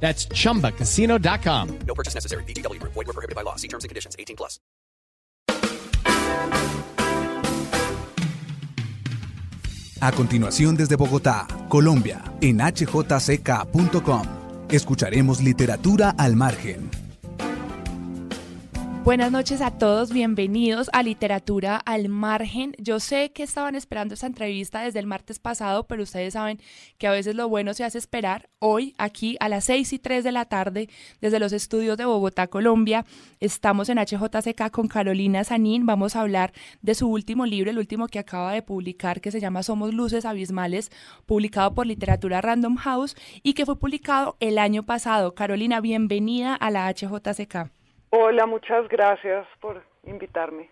That's chumbacasino.com. No purchase necessary. BGW. Void were prohibited by law. See terms and conditions. 18 plus. A continuación desde Bogotá, Colombia, en hjck.com, escucharemos literatura al margen Buenas noches a todos, bienvenidos a Literatura al Margen. Yo sé que estaban esperando esta entrevista desde el martes pasado, pero ustedes saben que a veces lo bueno se hace esperar. Hoy, aquí a las 6 y 3 de la tarde, desde los estudios de Bogotá, Colombia, estamos en HJCK con Carolina Sanín. Vamos a hablar de su último libro, el último que acaba de publicar, que se llama Somos Luces Abismales, publicado por Literatura Random House y que fue publicado el año pasado. Carolina, bienvenida a la HJCK. Hola, muchas gracias por invitarme.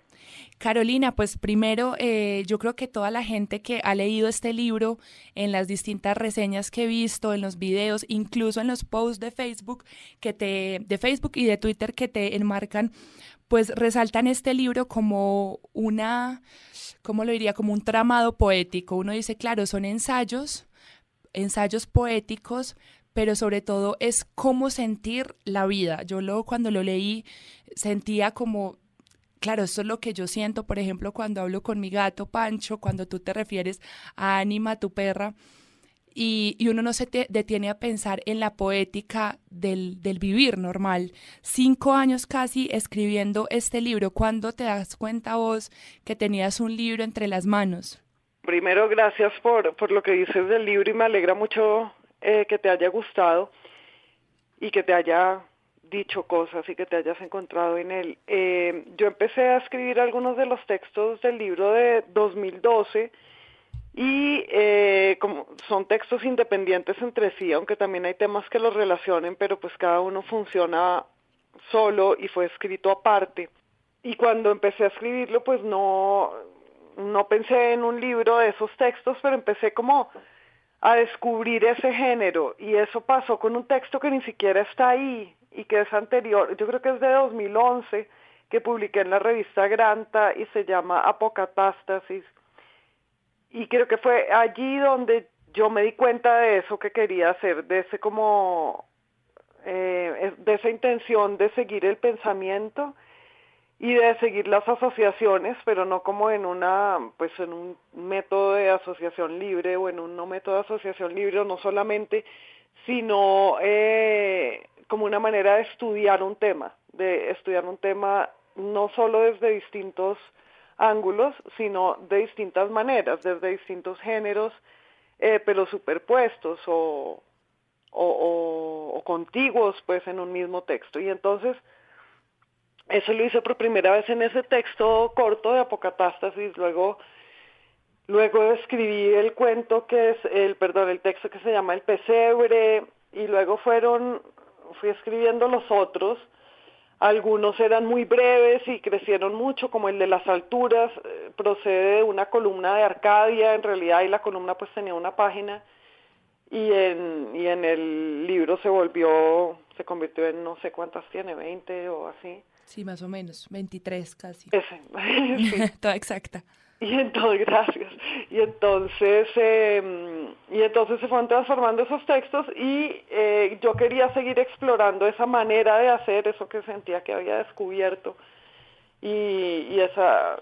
Carolina, pues primero eh, yo creo que toda la gente que ha leído este libro en las distintas reseñas que he visto, en los videos, incluso en los posts de Facebook que te, de Facebook y de Twitter que te enmarcan, pues resaltan este libro como una, ¿cómo lo diría? Como un tramado poético. Uno dice, claro, son ensayos, ensayos poéticos, pero sobre todo es cómo sentir la vida. Yo luego cuando lo leí sentía como, claro, esto es lo que yo siento, por ejemplo, cuando hablo con mi gato Pancho, cuando tú te refieres a Anima, tu perra, y, uno no se detiene a pensar en la poética del, del, vivir normal. Cinco años casi escribiendo este libro. ¿Cuándo te das cuenta vos que tenías un libro entre las manos? Primero, gracias por, por lo que dices del libro y me alegra mucho eh, que te haya gustado y que te haya dicho cosas y que te hayas encontrado en él. Eh, yo empecé a escribir algunos de los textos del libro de 2012 y eh, como son textos independientes entre sí, aunque también hay temas que los relacionen, pero pues cada uno funciona solo y fue escrito aparte. Y cuando empecé a escribirlo, pues no, no pensé en un libro de esos textos, pero empecé como a descubrir ese género y eso pasó con un texto que ni siquiera está ahí y que es anterior, yo creo que es de 2011, que publiqué en la revista Granta y se llama Apocatástasis. Y creo que fue allí donde yo me di cuenta de eso que quería hacer, de ese como, eh, de esa intención de seguir el pensamiento y de seguir las asociaciones, pero no como en una, pues en un método de asociación libre o en un no método de asociación libre, no solamente, sino eh, como una manera de estudiar un tema, de estudiar un tema no solo desde distintos ángulos, sino de distintas maneras, desde distintos géneros, eh, pero superpuestos o, o, o, o contiguos pues en un mismo texto. Y entonces, eso lo hice por primera vez en ese texto corto de Apocatástasis, luego luego escribí el cuento que es el perdón, el texto que se llama El pesebre y luego fueron fui escribiendo los otros. Algunos eran muy breves y crecieron mucho, como el de las alturas, eh, procede de una columna de Arcadia, en realidad, y la columna pues tenía una página, y en, y en el libro se volvió, se convirtió en no sé cuántas tiene, 20 o así. Sí, más o menos, 23 casi. Ese, sí. Toda exacta. Y entonces, gracias. Y entonces, eh, y entonces se fueron transformando esos textos y eh, yo quería seguir explorando esa manera de hacer, eso que sentía que había descubierto y, y esa,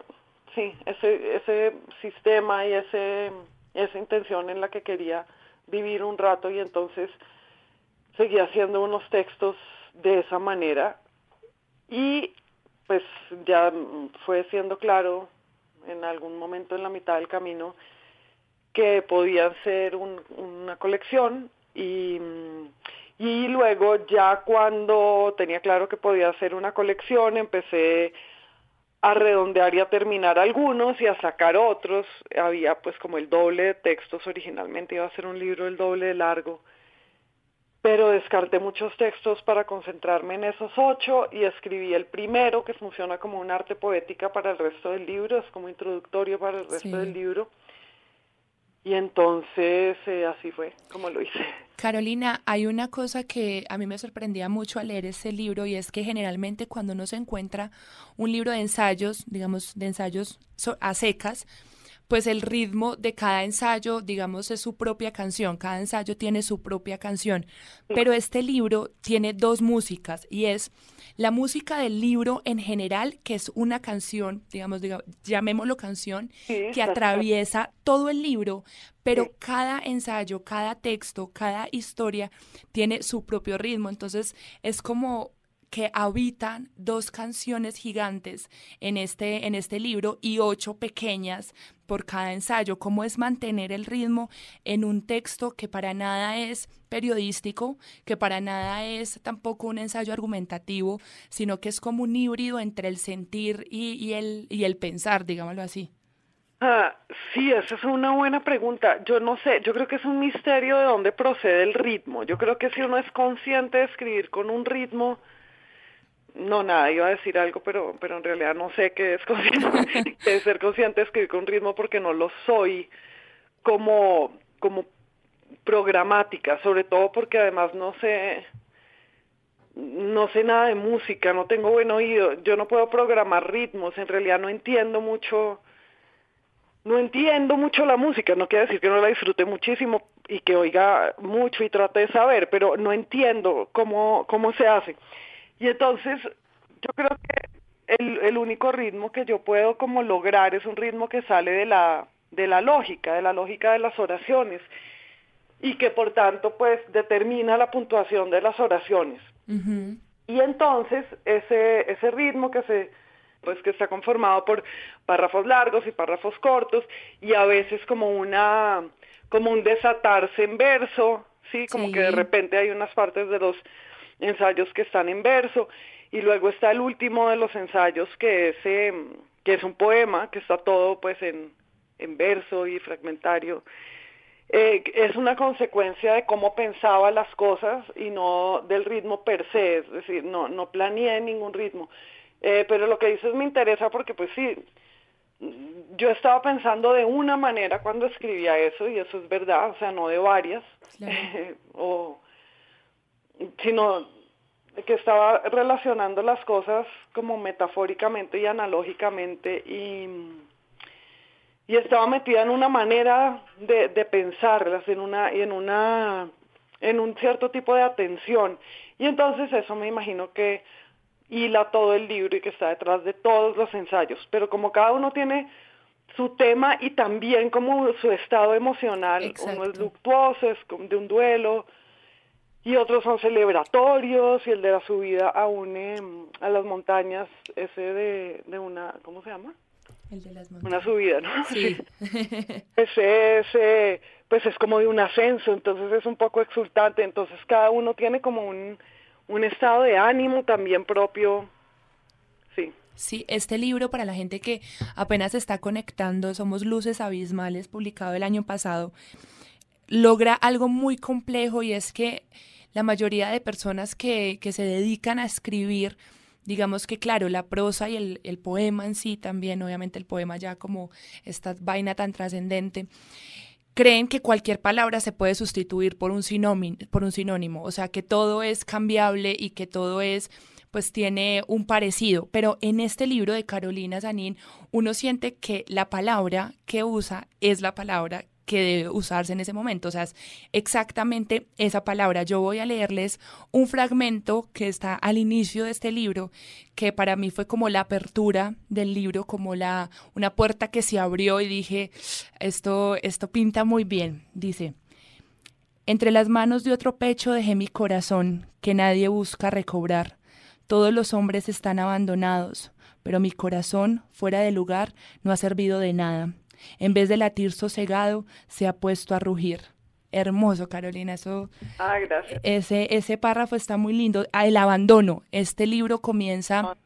sí, ese, ese sistema y ese, esa intención en la que quería vivir un rato y entonces seguí haciendo unos textos de esa manera y pues ya fue siendo claro en algún momento en la mitad del camino que podía ser una colección y, y luego ya cuando tenía claro que podía ser una colección empecé a redondear y a terminar algunos y a sacar otros. Había pues como el doble de textos originalmente, iba a ser un libro el doble de largo pero descarté muchos textos para concentrarme en esos ocho y escribí el primero que funciona como un arte poética para el resto del libro, es como introductorio para el resto del libro. Y entonces eh, así fue como lo hice. Carolina, hay una cosa que a mí me sorprendía mucho al leer ese libro y es que generalmente cuando uno se encuentra un libro de ensayos, digamos, de ensayos a secas, pues el ritmo de cada ensayo, digamos, es su propia canción, cada ensayo tiene su propia canción, pero este libro tiene dos músicas y es la música del libro en general, que es una canción, digamos, llamémoslo canción, que atraviesa todo el libro, pero cada ensayo, cada texto, cada historia tiene su propio ritmo, entonces es como que habitan dos canciones gigantes en este, en este libro y ocho pequeñas por cada ensayo. ¿Cómo es mantener el ritmo en un texto que para nada es periodístico, que para nada es tampoco un ensayo argumentativo, sino que es como un híbrido entre el sentir y, el, y el pensar, digámoslo así? Ah, sí, esa es una buena pregunta. Yo no sé, yo creo que es un misterio de dónde procede el ritmo. Yo creo que si uno es consciente de escribir con un ritmo, no, nada, iba a decir algo, pero, pero en realidad no sé qué es, qué es ser consciente de escribir con ritmo porque no lo soy como, como programática, sobre todo porque además no sé, no sé nada de música, no tengo buen oído, yo no puedo programar ritmos, en realidad no entiendo mucho, no entiendo mucho la música, no quiere decir que no la disfrute muchísimo y que oiga mucho y trate de saber, pero no entiendo cómo, cómo se hace. Y entonces yo creo que el, el único ritmo que yo puedo como lograr es un ritmo que sale de la, de la lógica, de la lógica de las oraciones y que por tanto pues determina la puntuación de las oraciones. Y entonces ese, ese ritmo que se pues que está conformado por párrafos largos y párrafos cortos y a veces como una como un desatarse en verso, sí, como que de repente hay unas partes de los ensayos que están en verso y luego está el último de los ensayos que es em, que es un poema que está todo pues en, en verso y fragmentario. Eh, es una consecuencia de cómo pensaba las cosas y no del ritmo per se es decir no no planeé ningún ritmo. Eh, pero lo que dices me interesa porque pues sí yo estaba pensando de una manera cuando escribía eso y eso es verdad o sea no de varias. O sino que estaba relacionando las cosas como metafóricamente y analógicamente y, y estaba metida en una manera de, de pensarlas, en una, en una, en un cierto tipo de atención. Y entonces eso me imagino que hila todo el libro y que está detrás de todos los ensayos. Pero como cada uno tiene su tema y también como su estado emocional, uno es luctuoso, es de un duelo, y otros son celebratorios y el de la subida a, a las montañas, ese de, de una, ¿cómo se llama? El de las montañas. Una subida, ¿no? Sí. ese, ese, pues es como de un ascenso, entonces es un poco exultante, entonces cada uno tiene como un, un estado de ánimo también propio, sí. Sí, este libro para la gente que apenas está conectando, Somos Luces Abismales, publicado el año pasado, logra algo muy complejo y es que la mayoría de personas que, que se dedican a escribir, digamos que claro, la prosa y el, el, poema en sí también, obviamente el poema ya como esta vaina tan trascendente, creen que cualquier palabra se puede sustituir por un, sinónimo, por un sinónimo, o sea que todo es cambiable y que todo es pues tiene un parecido, pero en este libro de Carolina Zanin uno siente que la palabra que usa es la palabra que debe usarse en ese momento. O sea, es exactamente esa palabra. Yo voy a leerles un fragmento que está al inicio de este libro, que para mí fue como la apertura del libro, como la, una puerta que se abrió y dije, esto, esto pinta muy bien. Dice, entre las manos de otro pecho dejé mi corazón, que nadie busca recobrar. Todos los hombres están abandonados, pero mi corazón, fuera de lugar, no ha servido de nada en vez de latir sosegado, se ha puesto a rugir. Hermoso, Carolina, eso. Ah, gracias. Ese, ese párrafo está muy lindo. Ah, el abandono. Este libro comienza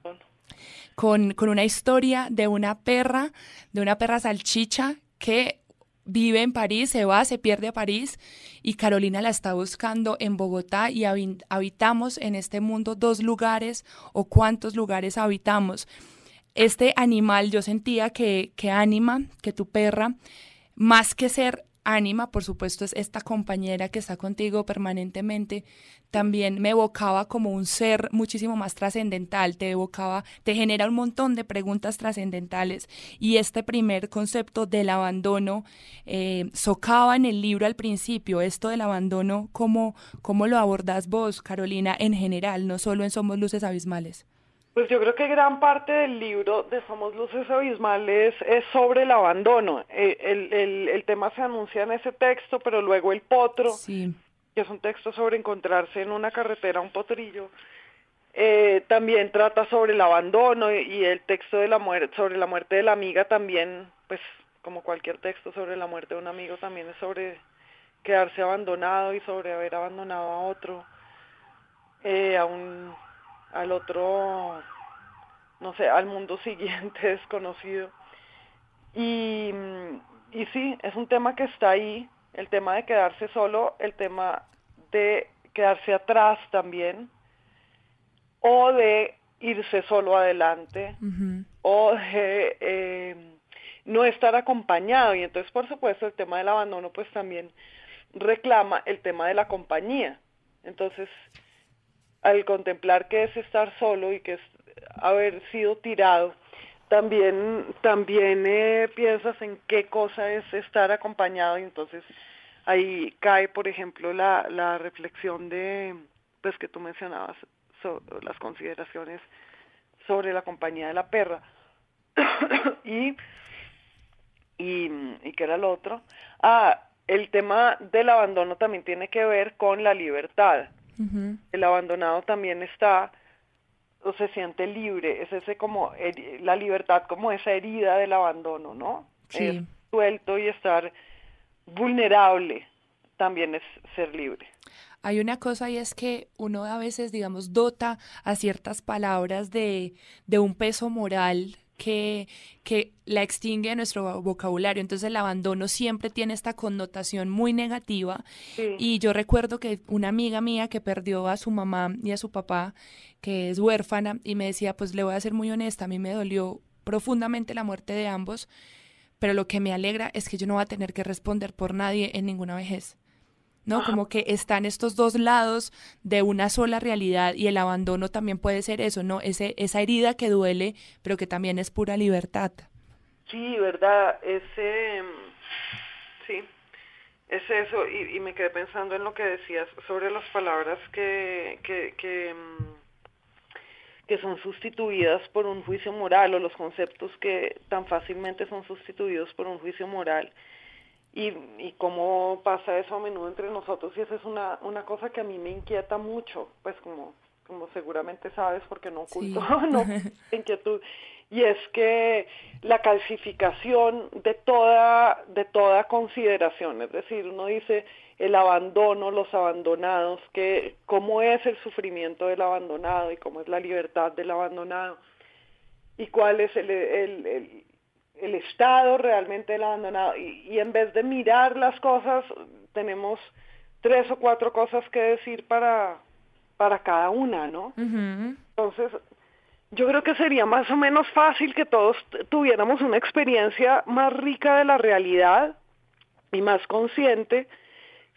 con, con una historia de una perra, de una perra salchicha que vive en París, se va, se pierde a París y Carolina la está buscando en Bogotá y habitamos en este mundo dos lugares o cuántos lugares habitamos. Este animal yo sentía que, que Anima, que tu perra, más que ser Anima, por supuesto, es esta compañera que está contigo permanentemente, también me evocaba como un ser muchísimo más trascendental, te evocaba, te genera un montón de preguntas trascendentales y este primer concepto del abandono eh, socava en el libro al principio, esto del abandono, ¿cómo, ¿cómo lo abordas vos, Carolina, en general, no solo en Somos Luces Abismales? Pues yo creo que gran parte del libro de Somos Luces Abismales es sobre el abandono. Eh, el, el, el, tema se anuncia en ese texto, pero luego el potro, que es un texto sobre encontrarse en una carretera, un potrillo, eh, también trata sobre el abandono y, el texto de la muerte, sobre la muerte de la amiga también, pues como cualquier texto sobre la muerte de un amigo también es sobre quedarse abandonado y sobre haber abandonado a otro, eh, a un al otro, no sé, al mundo siguiente desconocido. Y, y sí, es un tema que está ahí, el tema de quedarse solo, el tema de quedarse atrás también, o de irse solo adelante, o de eh, no estar acompañado. Y entonces, por supuesto, el tema del abandono, pues también reclama el tema de la compañía. Entonces, al contemplar que es estar solo y que es haber sido tirado, también, también eh, piensas en qué cosa es estar acompañado y entonces ahí cae, por ejemplo, la, la reflexión de, pues que tú mencionabas, sobre las consideraciones sobre la compañía de la perra. y, y, y qué era lo otro. Ah, el tema del abandono también tiene que ver con la libertad. El abandonado también está o se siente libre, es ese como la libertad como esa herida del abandono, ¿no? Sí. suelto y estar vulnerable también es ser libre. Hay una cosa y es que uno a veces, digamos, dota a ciertas palabras de, de un peso moral que, que la extingue de nuestro vocabulario. Entonces el abandono siempre tiene esta connotación muy negativa. Y yo recuerdo que una amiga mía que perdió a su mamá y a su papá, que es huérfana, y me decía, pues le voy a ser muy honesta, a mí me dolió profundamente la muerte de ambos, pero lo que me alegra es que yo no voy a tener que responder por nadie en ninguna vejez. ¿No? Como que están estos dos lados de una sola realidad y el abandono también puede ser eso, ¿no? Ese, esa herida que duele, pero que también es pura libertad. Sí, verdad, ese, sí, es eso, y, y me quedé pensando en lo que decías sobre las palabras que, que, que, que son sustituidas por un juicio moral o los conceptos que tan fácilmente son sustituidos por un juicio moral y, y cómo pasa eso a menudo entre nosotros y esa es una, una cosa que a mí me inquieta mucho, pues como, como seguramente sabes porque no oculto no, inquietud y es que la calcificación de toda de toda consideración, es decir, uno dice el abandono, los abandonados, que cómo es el sufrimiento del abandonado y cómo es la libertad del abandonado y cuál es el, el, el el estado realmente del abandonado. Y, en vez de mirar las cosas tenemos tres o cuatro cosas que decir para para cada una, ¿no? Entonces, yo creo que sería más o menos fácil que todos tuviéramos una experiencia más rica de la realidad y más consciente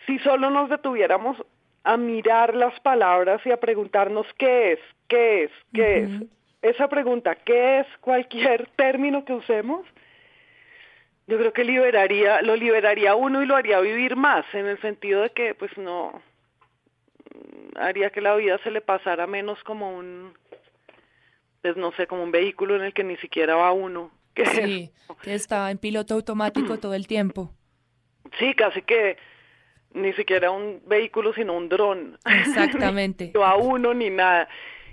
si solo nos detuviéramos a mirar las palabras y a preguntarnos qué es, qué es, qué es esa pregunta, ¿qué es cualquier término que usemos? Yo creo que liberaría, lo liberaría uno y lo haría vivir más, en el sentido de que pues no haría que la vida se le pasara menos como un pues no sé, como un vehículo en el que ni siquiera va uno. Que sí, que estaba en piloto automático todo el tiempo. Sí, casi que ni siquiera un vehículo, sino un dron. Exactamente. no a uno ni nada.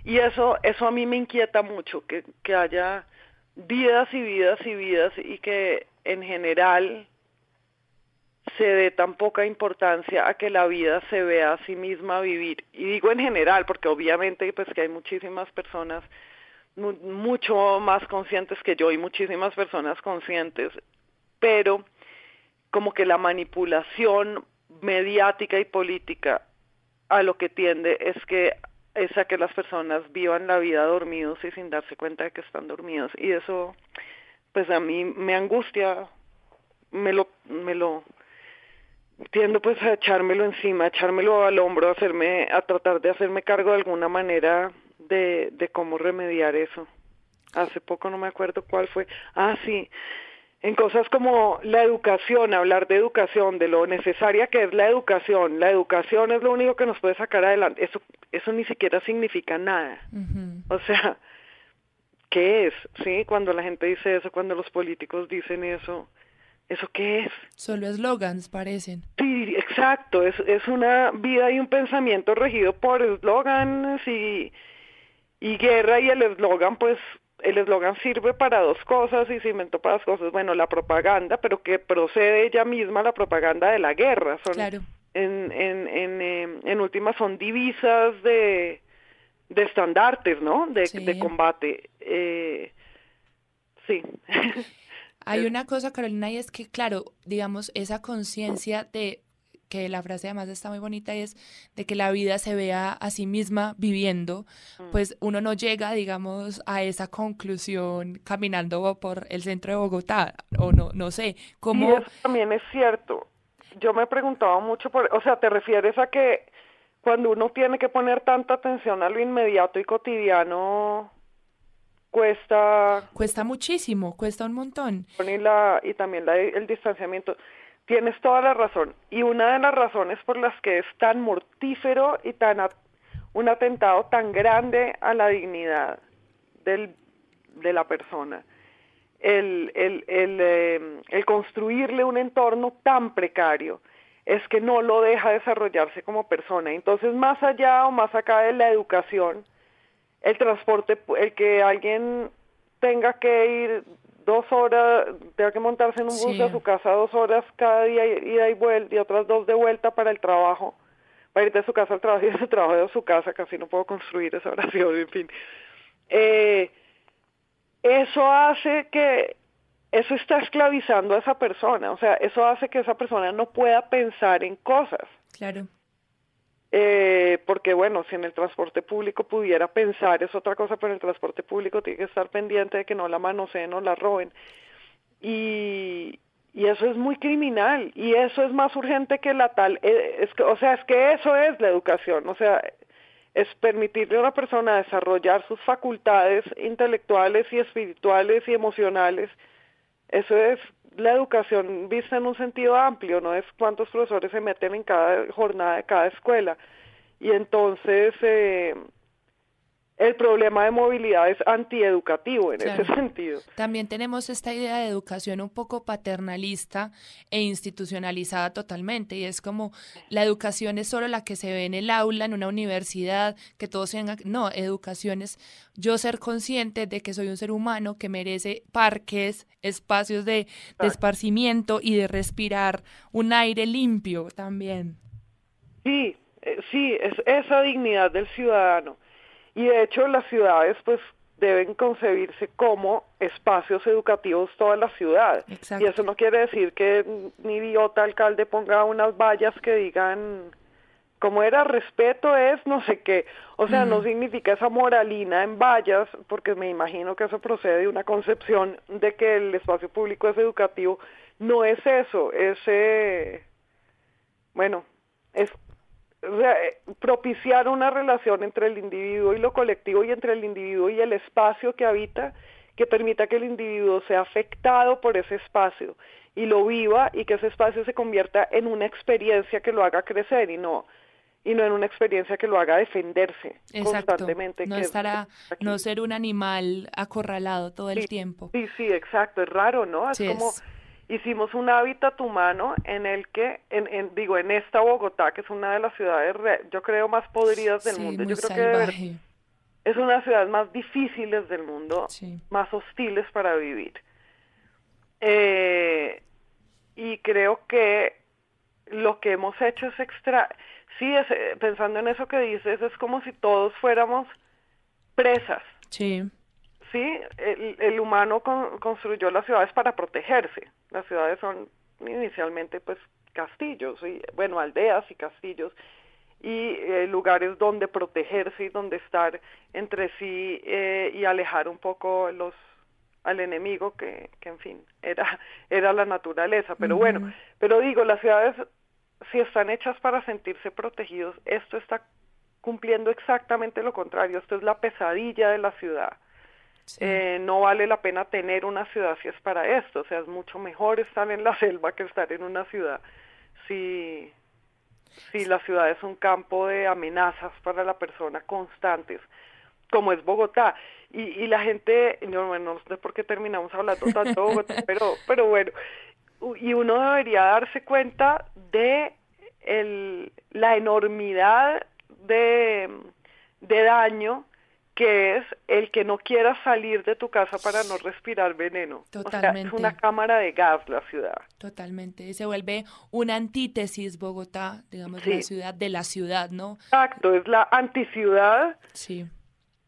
Y eso, eso a mí me inquieta mucho, que, que haya vidas y vidas y vidas y que en general se dé tan poca importancia a que la vida se vea a sí misma vivir. Y digo en general, porque obviamente pues que hay muchísimas personas mucho más conscientes que yo y muchísimas personas conscientes, pero como que la manipulación mediática y política a lo que tiende es que es a que las personas vivan la vida dormidos y sin darse cuenta de que están dormidos y eso pues a mí me angustia me lo me lo tiendo pues a echármelo encima, a echármelo al hombro, a hacerme a tratar de hacerme cargo de alguna manera de de cómo remediar eso. Hace poco no me acuerdo cuál fue. Ah, sí en cosas como la educación, hablar de educación, de lo necesaria que es la educación. La educación es lo único que nos puede sacar adelante. Eso, eso ni siquiera significa nada. O sea, ¿qué es? Sí, cuando la gente dice eso, cuando los políticos dicen eso, ¿eso qué es? Solo eslogans parecen. Sí, exacto. Es, es una vida y un pensamiento regido por eslogans y, y guerra y el eslogan, pues el eslogan sirve para dos cosas y se inventó para dos cosas. Bueno, la propaganda, pero que procede ella misma la propaganda de la guerra. Son, Claro. En, en, en, eh, en últimas son divisas de, de estandartes, ¿no? De, Sí. de combate. Eh, sí. Hay una cosa, Carolina, y es que, claro, digamos, esa conciencia de que la frase además está muy bonita y es de que la vida se vea a sí misma viviendo, pues uno no llega, digamos, a esa conclusión caminando por el centro de Bogotá, o no, no sé, Y cómo... eso también es cierto. Yo me he preguntado mucho por, o sea, ¿te refieres a que cuando uno tiene que poner tanta atención a lo inmediato y cotidiano cuesta Cuesta muchísimo, cuesta un montón. y la y también la, el distanciamiento. Tienes toda la razón. Y una de las razones por las que es tan mortífero y tan un atentado tan grande a la dignidad del, de la persona, el, el, el, eh, el construirle un entorno tan precario, es que no lo deja desarrollarse como persona. Entonces, más allá o más acá de la educación, el transporte, el que alguien tenga que ir dos horas, tenga que montarse en un bus de su casa dos horas cada día, ida y vuelta, y otras dos de vuelta para el trabajo, para ir de su casa al trabajo y de su trabajo a su casa, casi no puedo construir esa oración, en fin. Eh, eso hace que, eso está esclavizando a esa persona, o sea, eso hace que esa persona no pueda pensar en cosas. Claro. Eh, porque bueno, si en el transporte público pudiera pensar es otra cosa, pero en el transporte público tiene que estar pendiente de que no la manoseen o la roben. Y, y eso es muy criminal y eso es más urgente que la tal, eh, es que, o sea, es que eso es la educación, o sea, es permitirle a una persona desarrollar sus facultades intelectuales y espirituales y emocionales. Eso es la educación vista en un sentido amplio, no es cuántos profesores se meten en cada jornada de cada escuela. Y entonces eh, el problema de movilidad es antieducativo en Claro. ese sentido. También tenemos esta idea de educación un poco paternalista e institucionalizada totalmente, y es como la educación es solo la que se ve en el aula, en una universidad, que todos tengan... No, educación es yo ser consciente de que soy un ser humano que merece parques, espacios de, de esparcimiento y de respirar un aire limpio también. Sí, eh, sí, es esa dignidad del ciudadano. Y de hecho las ciudades pues deben concebirse como espacios educativos toda la ciudad. Exacto. Y eso no quiere decir que un idiota alcalde ponga unas vallas que digan como era respeto es no sé qué. O sea, no significa esa moralina en vallas, porque me imagino que eso procede de una concepción de que el espacio público es educativo. No es eso, es, eh, bueno, es propiciar una relación entre el individuo y lo colectivo y entre el individuo y el espacio que habita que permita que el individuo sea afectado por ese espacio y lo viva y que ese espacio se convierta en una experiencia que lo haga crecer y no y no en una experiencia que lo haga defenderse Exacto. constantemente. No es- estará, no ser un animal acorralado todo el Sí, tiempo. Sí, sí, exacto, es raro, ¿no? Es Sí, como es. Hicimos un hábitat humano en el que, en, en- digo, en esta Bogotá, que es una de las ciudades, re- yo creo, más podridas del Sí, mundo, yo creo que ver- salvaje. es una de las ciudades más difíciles del mundo, Sí. más hostiles para vivir. Eh, y creo que lo que hemos hecho es extra, sí, es, eh, pensando en eso que dices, es como si todos fuéramos presas. Sí, Sí, el, el humano con- construyó las ciudades para protegerse. Las ciudades son inicialmente pues castillos, y bueno, aldeas y castillos, y eh, lugares donde protegerse y donde estar entre sí eh, y alejar un poco los al enemigo que, que en fin era era la naturaleza. Pero bueno pero digo las ciudades si están hechas para sentirse protegidos esto está cumpliendo exactamente lo contrario. Esto es la pesadilla de la ciudad eh, no vale la pena tener una ciudad si es para esto. O sea es mucho mejor estar en la selva que estar en una ciudad. Si Sí, la ciudad es un campo de amenazas para la persona constantes, como es Bogotá. Y, y la gente, no, bueno, no sé por qué terminamos hablando tanto de Bogotá, pero, pero bueno, y uno debería darse cuenta de el, la enormidad de, de daño que es el que no quieras salir de tu casa para no respirar veneno. Totalmente. O sea, es una cámara de gas la ciudad. Totalmente. Se vuelve una antítesis Bogotá, digamos, la ciudad de la ciudad, ¿no? Exacto, es la anticiudad. Sí.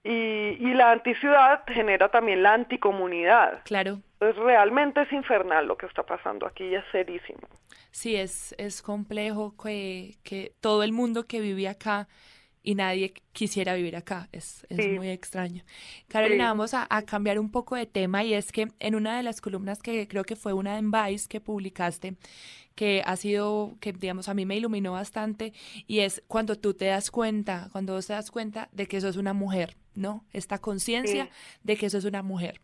Y, y la anticiudad genera también la anticomunidad. Claro. Entonces realmente es infernal lo que está pasando aquí, es serísimo. Sí, es, es complejo que, que todo el mundo que vive acá y nadie quisiera vivir acá. Es, es muy extraño. Carolina, vamos a, cambiar un poco de tema y es que en una de las columnas que creo que fue una en Vice que publicaste, que ha sido, que digamos a mí me iluminó bastante, y es cuando tú te das cuenta, cuando vos te das cuenta de que sos una mujer, ¿no? Esta conciencia de que sos una mujer.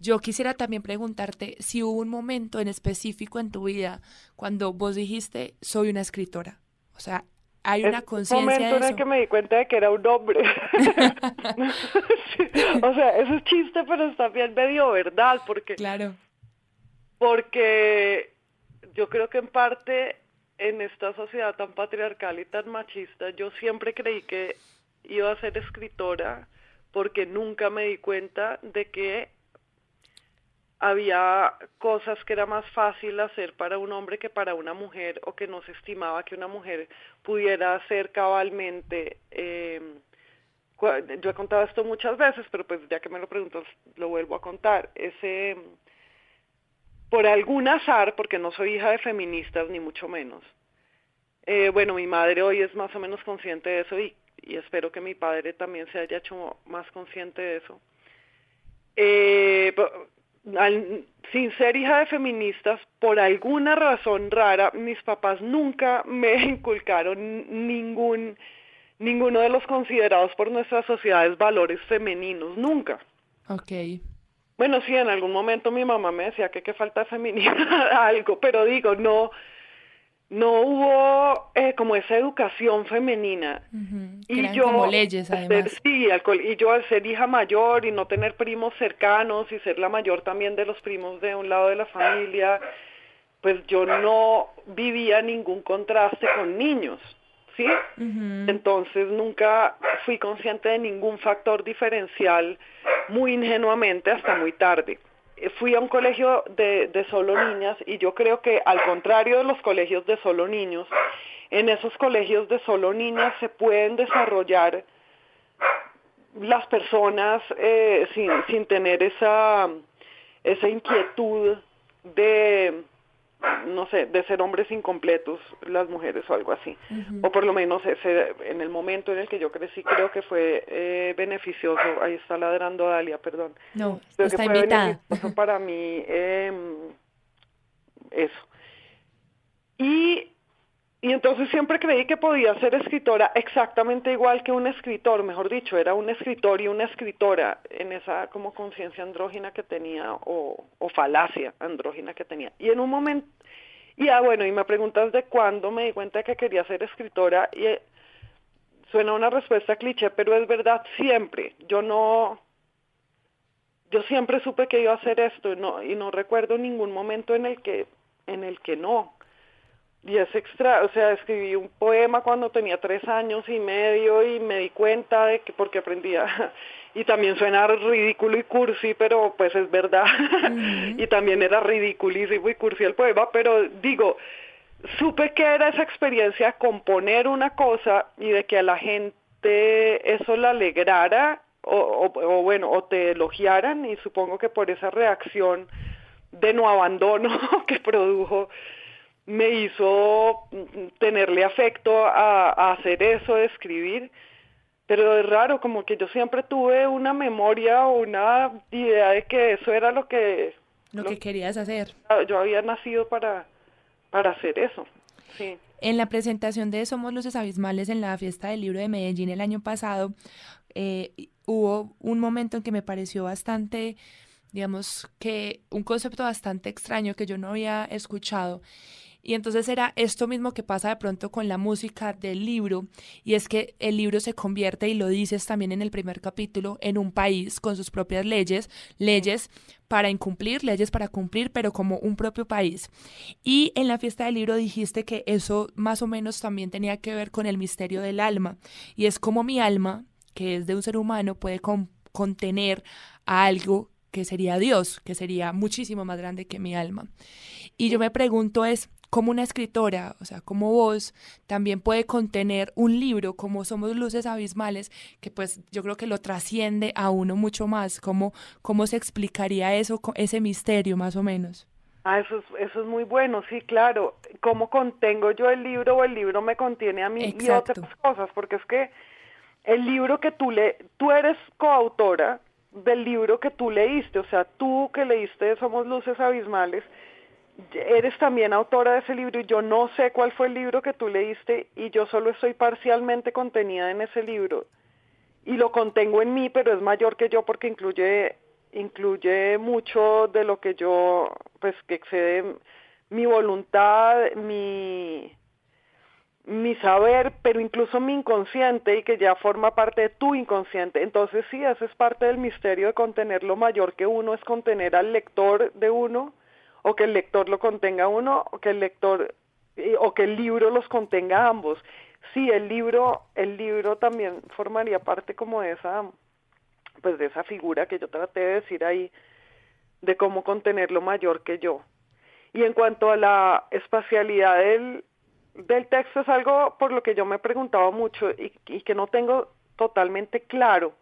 Yo quisiera también preguntarte si hubo un momento en específico en tu vida cuando vos dijiste, soy una escritora. O sea, hay una conciencia. momento en el que me di cuenta de que era un hombre. o sea, eso es chiste, pero está bien medio verdad, porque. Claro. Porque yo creo que en parte en esta sociedad tan patriarcal y tan machista, yo siempre creí que iba a ser escritora porque nunca me di cuenta de que había cosas que era más fácil hacer para un hombre que para una mujer o que no se estimaba que una mujer pudiera hacer cabalmente. Eh, yo he contado esto muchas veces, pero pues ya que me lo preguntas, lo vuelvo a contar. Ese, por algún azar, porque no soy hija de feministas ni mucho menos. Eh, bueno, mi madre hoy es más o menos consciente de eso y, espero que mi padre también se haya hecho más consciente de eso. Eh, al, sin ser hija de feministas, por alguna razón rara, mis papás nunca me inculcaron ningún, ninguno de los considerados por nuestras sociedades valores femeninos, nunca. Ok. Bueno, sí, en algún momento mi mamá me decía que qué falta feminidad, algo, pero digo, no, no hubo eh, como esa educación femenina. Y yo, como leyes, además. sí, y yo al ser hija mayor y no tener primos cercanos y ser la mayor también de los primos de un lado de la familia, pues yo no vivía ningún contraste con niños, ¿sí? Entonces nunca fui consciente de ningún factor diferencial muy ingenuamente hasta muy tarde fui a un colegio de, de solo niñas y yo creo que al contrario de los colegios de solo niños, en esos colegios de solo niñas se pueden desarrollar las personas eh, sin, sin tener esa, esa inquietud de no sé, de ser hombres incompletos las mujeres o algo así. O por lo menos ese, en el momento en el que yo crecí creo que fue eh, beneficioso. Ahí está ladrando Dalia, perdón. No, está invitada. para mí eh, eso. Y, y entonces siempre creí que podía ser escritora exactamente igual que un escritor, mejor dicho, era un escritor y una escritora en esa como conciencia andrógina que tenía o, o falacia andrógina que tenía. Y en un momento y ah, bueno, y me preguntas de cuándo me di cuenta que quería ser escritora y eh, suena una respuesta cliché, pero es verdad siempre. Yo no, yo siempre supe que iba a hacer esto y no, y no recuerdo ningún momento en el que, en el que no. Y es extra, o sea, escribí un poema cuando tenía tres años y medio y me di cuenta de que, porque aprendía y también suena ridículo y cursi, pero pues es verdad. y también era ridiculísimo y cursi el poema, pero digo, supe que era esa experiencia componer una cosa y de que a la gente eso la alegrara o, o, bueno, o te elogiaran y supongo que por esa reacción de no abandono que produjo me hizo tenerle afecto a, hacer eso, de escribir. Pero es raro, como que yo siempre tuve una memoria o una idea de que eso era lo que... Lo, que querías hacer. Yo había nacido para, para hacer eso. Sí. En la presentación de Somos Luces Abismales en la fiesta del libro de Medellín el año pasado, eh, hubo un momento en que me pareció bastante digamos que un concepto bastante extraño que yo no había escuchado. Y entonces era esto mismo que pasa de pronto con la música del libro, y es que el libro se convierte, y lo dices también en el primer capítulo, en un país con sus propias leyes, leyes para incumplir, leyes para cumplir, pero como un propio país. Y en la fiesta del libro dijiste que eso más o menos también tenía que ver con el misterio del alma, y es como mi alma, que es de un ser humano, puede contener a algo que sería Dios, que sería muchísimo más grande que mi alma. Y yo me pregunto es, ¿cómo una escritora, o sea, como vos, también puede contener un libro como Somos Luces Abismales, que pues yo creo que lo trasciende a uno mucho más? ¿Cómo, cómo se explicaría eso, ese misterio más o menos? Ah, eso es, eso es muy bueno, sí, claro. ¿Cómo contengo yo el libro o el libro me contiene a mí y otras cosas? Porque es que el libro que tú le, tú eres coautora del libro que tú leíste, o sea, tú que leíste Somos Luces Abismales, eres también autora de ese libro y yo no sé cuál fue el libro que tú leíste y yo solo estoy parcialmente contenida en ese libro y lo contengo en mí, pero es mayor que yo porque incluye incluye mucho de lo que yo pues que excede mi voluntad, mi mi saber, pero incluso mi inconsciente y que ya forma parte de tu inconsciente. Entonces sí, es parte del misterio de contener lo mayor que uno, es contener al lector de uno, o que el lector lo contenga uno, o que el lector, o que el libro los contenga ambos. Sí, el libro, el libro también formaría parte como de esa, pues de esa figura que yo traté de decir ahí, de cómo contener lo mayor que yo. Y en cuanto a la espacialidad del, del texto es algo por lo que yo me he preguntado mucho y, que no tengo totalmente claro.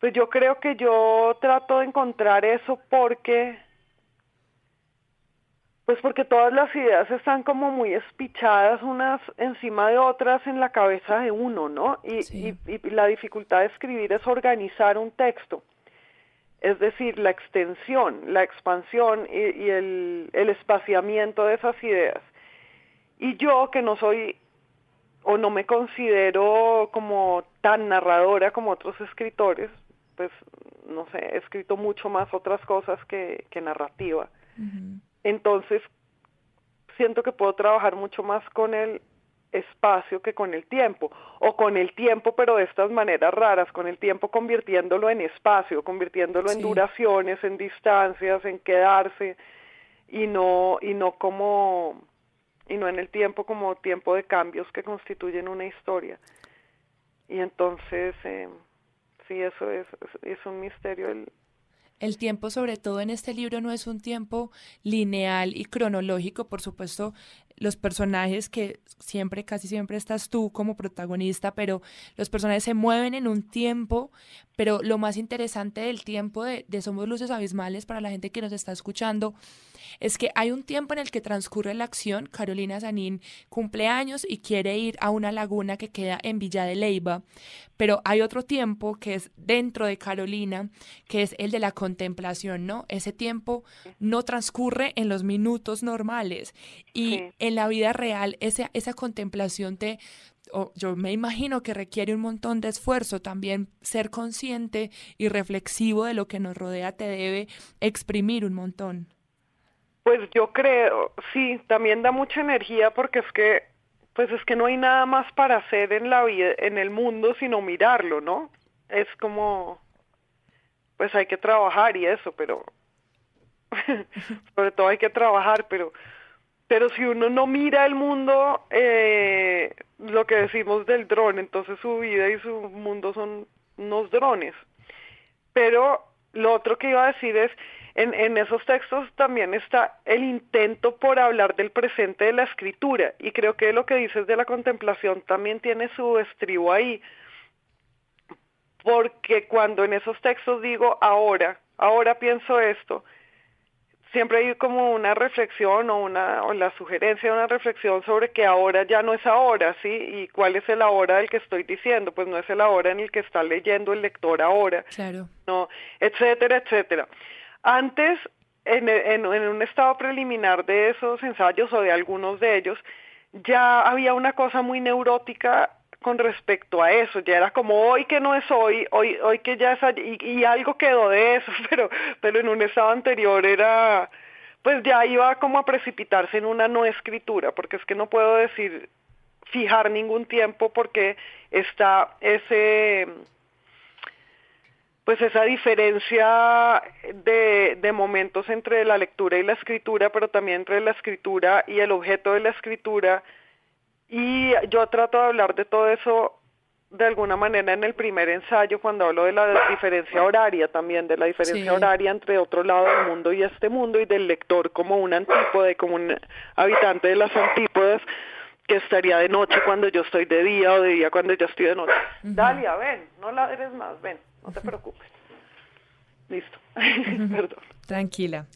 Pues yo creo que yo trato de encontrar eso porque pues porque todas las ideas están como muy espichadas unas encima de otras en la cabeza de uno, ¿no? Y, y, la dificultad de escribir es organizar un texto, es decir, la extensión, la expansión y, el, el espaciamiento de esas ideas. Y yo, que no soy o no me considero como tan narradora como otros escritores, pues no sé, he escrito mucho más otras cosas que, que narrativa. Entonces, siento que puedo trabajar mucho más con el espacio que con el tiempo, o con el tiempo, pero de estas maneras raras, con el tiempo convirtiéndolo en espacio, convirtiéndolo en duraciones, en distancias, en quedarse, y no, y no como y no en el tiempo como tiempo de cambios que constituyen una historia. Y entonces, eh, sí, eso es, es un misterio. El, el tiempo, sobre todo en este libro, no es un tiempo lineal y cronológico. Por supuesto, los personajes que siempre, casi siempre estás tú como protagonista, pero los personajes se mueven en un tiempo. Pero lo más interesante del tiempo de, de Somos Luces Abismales para la gente que nos está escuchando es que hay un tiempo en el que transcurre la acción. Carolina Sanín cumple años y quiere ir a una laguna que queda en Villa de Leiva, pero hay otro tiempo que es dentro de Carolina, que es el de la contemplación, ¿no? Ese tiempo no transcurre en los minutos normales y en la vida real esa, esa contemplación te yo me imagino que requiere un montón de esfuerzo también ser consciente y reflexivo de lo que nos rodea te debe exprimir un montón. Pues yo creo, sí, también da mucha energía porque es que, pues es que no hay nada más para hacer en la vida, en el mundo, sino mirarlo, ¿no? Es como, pues hay que trabajar y eso, pero, sobre todo hay que trabajar, pero, pero si uno no mira el mundo, eh, lo que decimos del dron, entonces su vida y su mundo son unos drones. Pero lo otro que iba a decir es, en, esos textos también está el intento por hablar del presente de la escritura y creo que lo que dices de la contemplación también tiene su estribo ahí, porque cuando en esos textos digo ahora, ahora pienso esto, siempre hay como una reflexión o una o la sugerencia de una reflexión sobre que ahora ya no es ahora, ¿sí? Y cuál es el ahora del que estoy diciendo, pues no es el ahora en el que está leyendo el lector ahora, Claro. no, etcétera, etcétera. Antes, en, en, en un estado preliminar de esos ensayos o de algunos de ellos, ya había una cosa muy neurótica con respecto a eso, ya era como hoy que no es hoy, hoy, hoy que ya es y, y algo quedó de eso, pero, pero en un estado anterior era, pues ya iba como a precipitarse en una no escritura, porque es que no puedo decir fijar ningún tiempo porque está ese pues esa diferencia de, de momentos entre la lectura y la escritura, pero también entre la escritura y el objeto de la escritura. Y yo trato de hablar de todo eso de alguna manera en el primer ensayo cuando hablo de la diferencia horaria también, de la diferencia Sí. horaria entre otro lado del mundo y este mundo y del lector como un antípode, como un habitante de las antípodas que estaría de noche cuando yo estoy de día o de día cuando yo estoy de noche. Dalia, ven, no la eres más, ven, no te preocupes. Listo, perdón. Tranquila.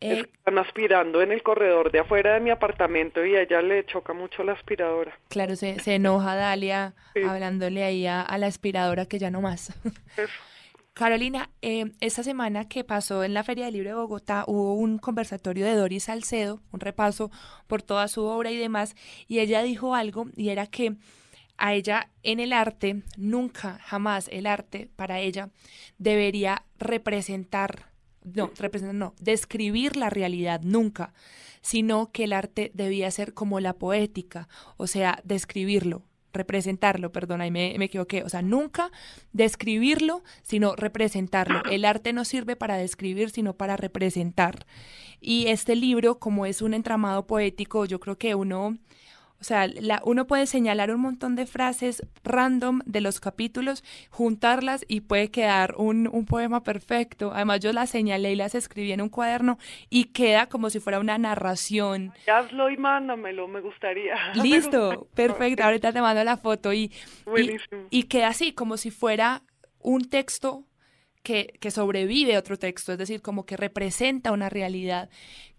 Es Eh, que están aspirando en el corredor de afuera de mi apartamento y a ella le choca mucho la aspiradora. claro, se, se enoja Dalia Sí. hablándole ahí a, a la aspiradora que ya no más. Eso. Carolina, eh, esta semana que pasó en la Feria del Libro de Bogotá hubo un conversatorio de Doris Salcedo, un repaso por toda su obra y demás, y ella dijo algo y era que a ella en el arte, nunca, jamás el arte para ella debería representar, no, representar, no, describir la realidad, nunca, sino que el arte debía ser como la poética, o sea, describirlo, representarlo, perdón, ahí me, me equivoqué, o sea, nunca describirlo, sino representarlo. El arte no sirve para describir, sino para representar. Y este libro, como es un entramado poético, yo creo que uno, o sea, la, uno puede señalar un montón de frases random de los capítulos, juntarlas y puede quedar un, un poema perfecto. Además, yo las señalé y las escribí en un cuaderno y queda como si fuera una narración. Hazlo y mándamelo, me gustaría. Me Listo, gustaría. perfecto. Ahorita te mando la foto y, y, y queda así, como si fuera un texto que, que sobrevive otro texto, es decir, como que representa una realidad.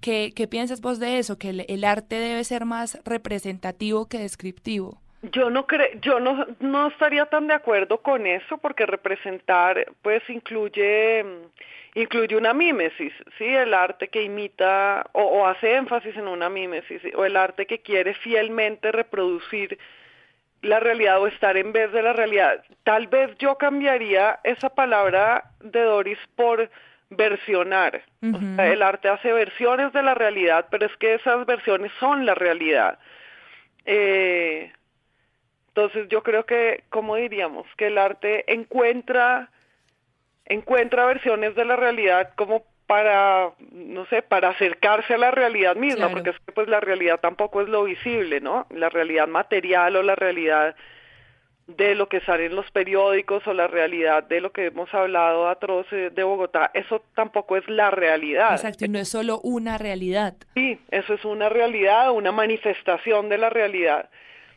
¿Qué, qué piensas vos de eso? Que el, arte debe ser más representativo que descriptivo. Yo no cre yo no, no estaría tan de acuerdo con eso porque representar pues incluye incluye una mímesis, sí, el arte que imita o, o hace énfasis en una mímesis o el arte que quiere fielmente reproducir la realidad o estar en vez de la realidad. Tal vez yo cambiaría esa palabra de Doris por versionar. O sea, el arte hace versiones de la realidad, pero es que esas versiones son la realidad. Eh, entonces yo creo que, como diríamos, que el arte encuentra encuentra versiones de la realidad como para, no sé, para acercarse a la realidad misma, Claro. porque es que pues la realidad tampoco es lo visible, ¿no? La realidad material o la realidad de lo que sale en los periódicos o la realidad de lo que hemos hablado atroz eh, de Bogotá, eso tampoco es la realidad. Exacto, y no es solo una realidad. Sí, eso es una realidad, una manifestación de la realidad.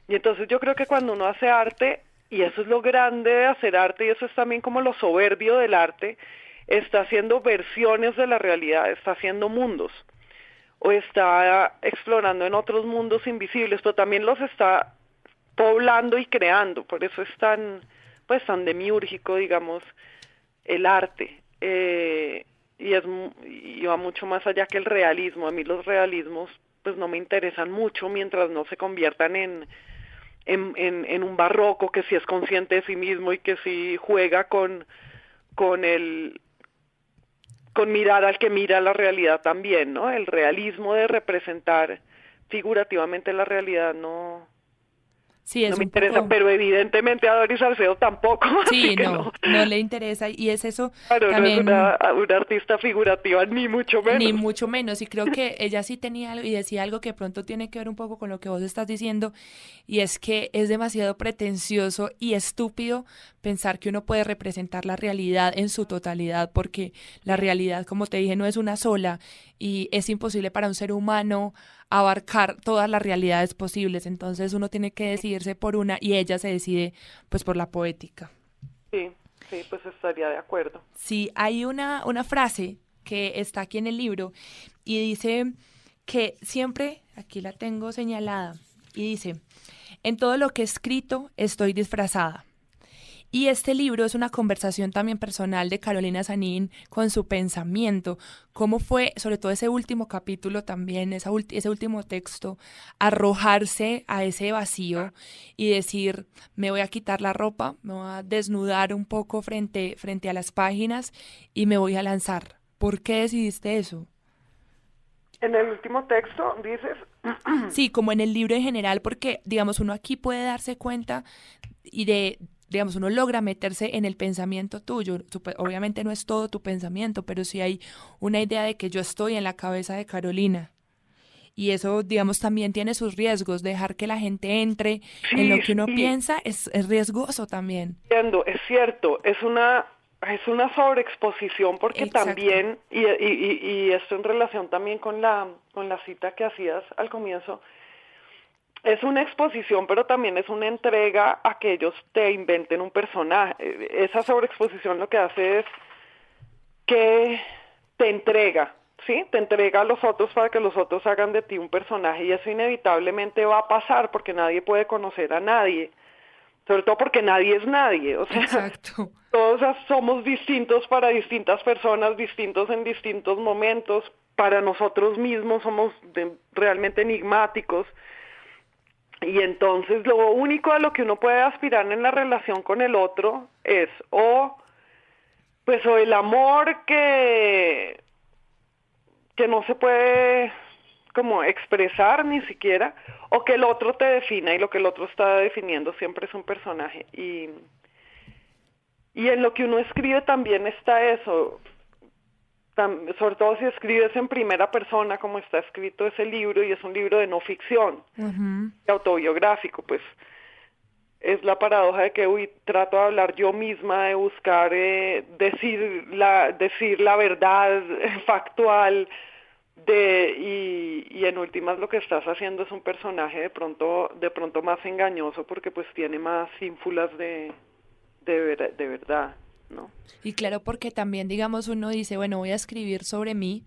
Y entonces yo creo que cuando uno hace arte, y eso es lo grande de hacer arte, y eso es también como lo soberbio del arte, está haciendo versiones de la realidad, está haciendo mundos, o está explorando en otros mundos invisibles, pero también los está poblando y creando, por eso es tan, pues tan demiúrgico, digamos, el arte. Eh, y es y va mucho más allá que el realismo. A mí los realismos pues no me interesan mucho mientras no se conviertan en en, en, en un barroco que sí es consciente de sí mismo y que sí juega con con el con mirar al que mira la realidad también, ¿no? El realismo de representar figurativamente la realidad no Sí, es no me interesa, poco... pero evidentemente a Doris Salcedo tampoco. Sí, así que no, no le interesa. Y es eso Claro, también... no es una, una artista figurativa, ni mucho menos. Ni mucho menos. Y creo que ella sí tenía algo y decía algo que pronto tiene que ver un poco con lo que vos estás diciendo. Y es que es demasiado pretencioso y estúpido pensar que uno puede representar la realidad en su totalidad, porque la realidad, como te dije, no es una sola y es imposible para un ser humano abarcar todas las realidades posibles. Entonces uno tiene que decidirse por una y ella se decide pues por la poética. Sí, sí, pues estaría de acuerdo. Sí, hay una, una frase que está aquí en el libro y dice que siempre, aquí la tengo señalada, y dice, en todo lo que he escrito estoy disfrazada. Y este libro es una conversación también personal de Carolina Sanín con su pensamiento, cómo fue, sobre todo ese último capítulo también, esa ese último texto, arrojarse a ese vacío y decir, me voy a quitar la ropa, me voy a desnudar un poco frente, frente a las páginas y me voy a lanzar. ¿Por qué decidiste eso? En el último texto dices... Sí, como en el libro en general, porque, digamos, uno aquí puede darse cuenta y de, digamos, uno logra meterse en el pensamiento tuyo. Obviamente no es todo tu pensamiento, pero sí hay una idea de que yo estoy en la cabeza de Carolina. Y eso, digamos, también tiene sus riesgos. Dejar que la gente entre en lo que uno piensa es, es riesgoso también. Entiendo, es cierto. Es una, es una sobreexposición porque también, y, y, y, esto en relación también con la, con la cita que hacías al comienzo, es una exposición, pero también es una entrega a que ellos te inventen un personaje. Esa sobreexposición lo que hace es que te entrega, ¿sí? Te entrega a los otros para que los otros hagan de ti un personaje y eso inevitablemente va a pasar porque nadie puede conocer a nadie. Sobre todo porque nadie es nadie, o sea, todos somos distintos para distintas personas, distintos en distintos momentos, para nosotros mismos somos realmente enigmáticos y entonces lo único a lo que uno puede aspirar en la relación con el otro es o pues o el amor que que no se puede como expresar ni siquiera o que el otro te defina y lo que el otro está definiendo siempre es un personaje. Y y en lo que uno escribe también está eso sobre todo si escribes en primera persona, como está escrito ese libro, y es un libro de no ficción, autobiográfico, pues es la paradoja de que uy, trato de hablar yo misma, de buscar eh, decir, la, decir la verdad factual, de, y, y en últimas lo que estás haciendo es un personaje de pronto, de pronto más engañoso porque pues tiene más ínfulas de, de, de verdad. Y claro, porque también, digamos, uno dice, bueno, voy a escribir sobre mí,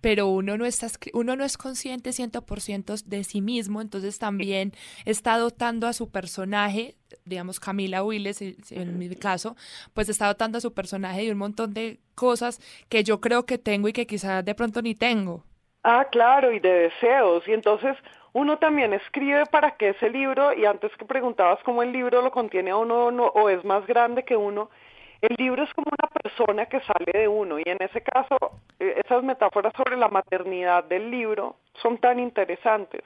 pero uno no, está, uno no es consciente 100% de sí mismo, entonces también está dotando a su personaje, digamos Camila Willes, en mi caso, pues está dotando a su personaje de un montón de cosas que yo creo que tengo y que quizás de pronto ni tengo. Ah, claro, y de deseos. Y entonces uno también escribe para que ese libro, y antes que preguntabas cómo el libro lo contiene a uno o es más grande que uno, el libro es como una persona que sale de uno y en ese caso eh, esas metáforas sobre la maternidad del libro son tan interesantes.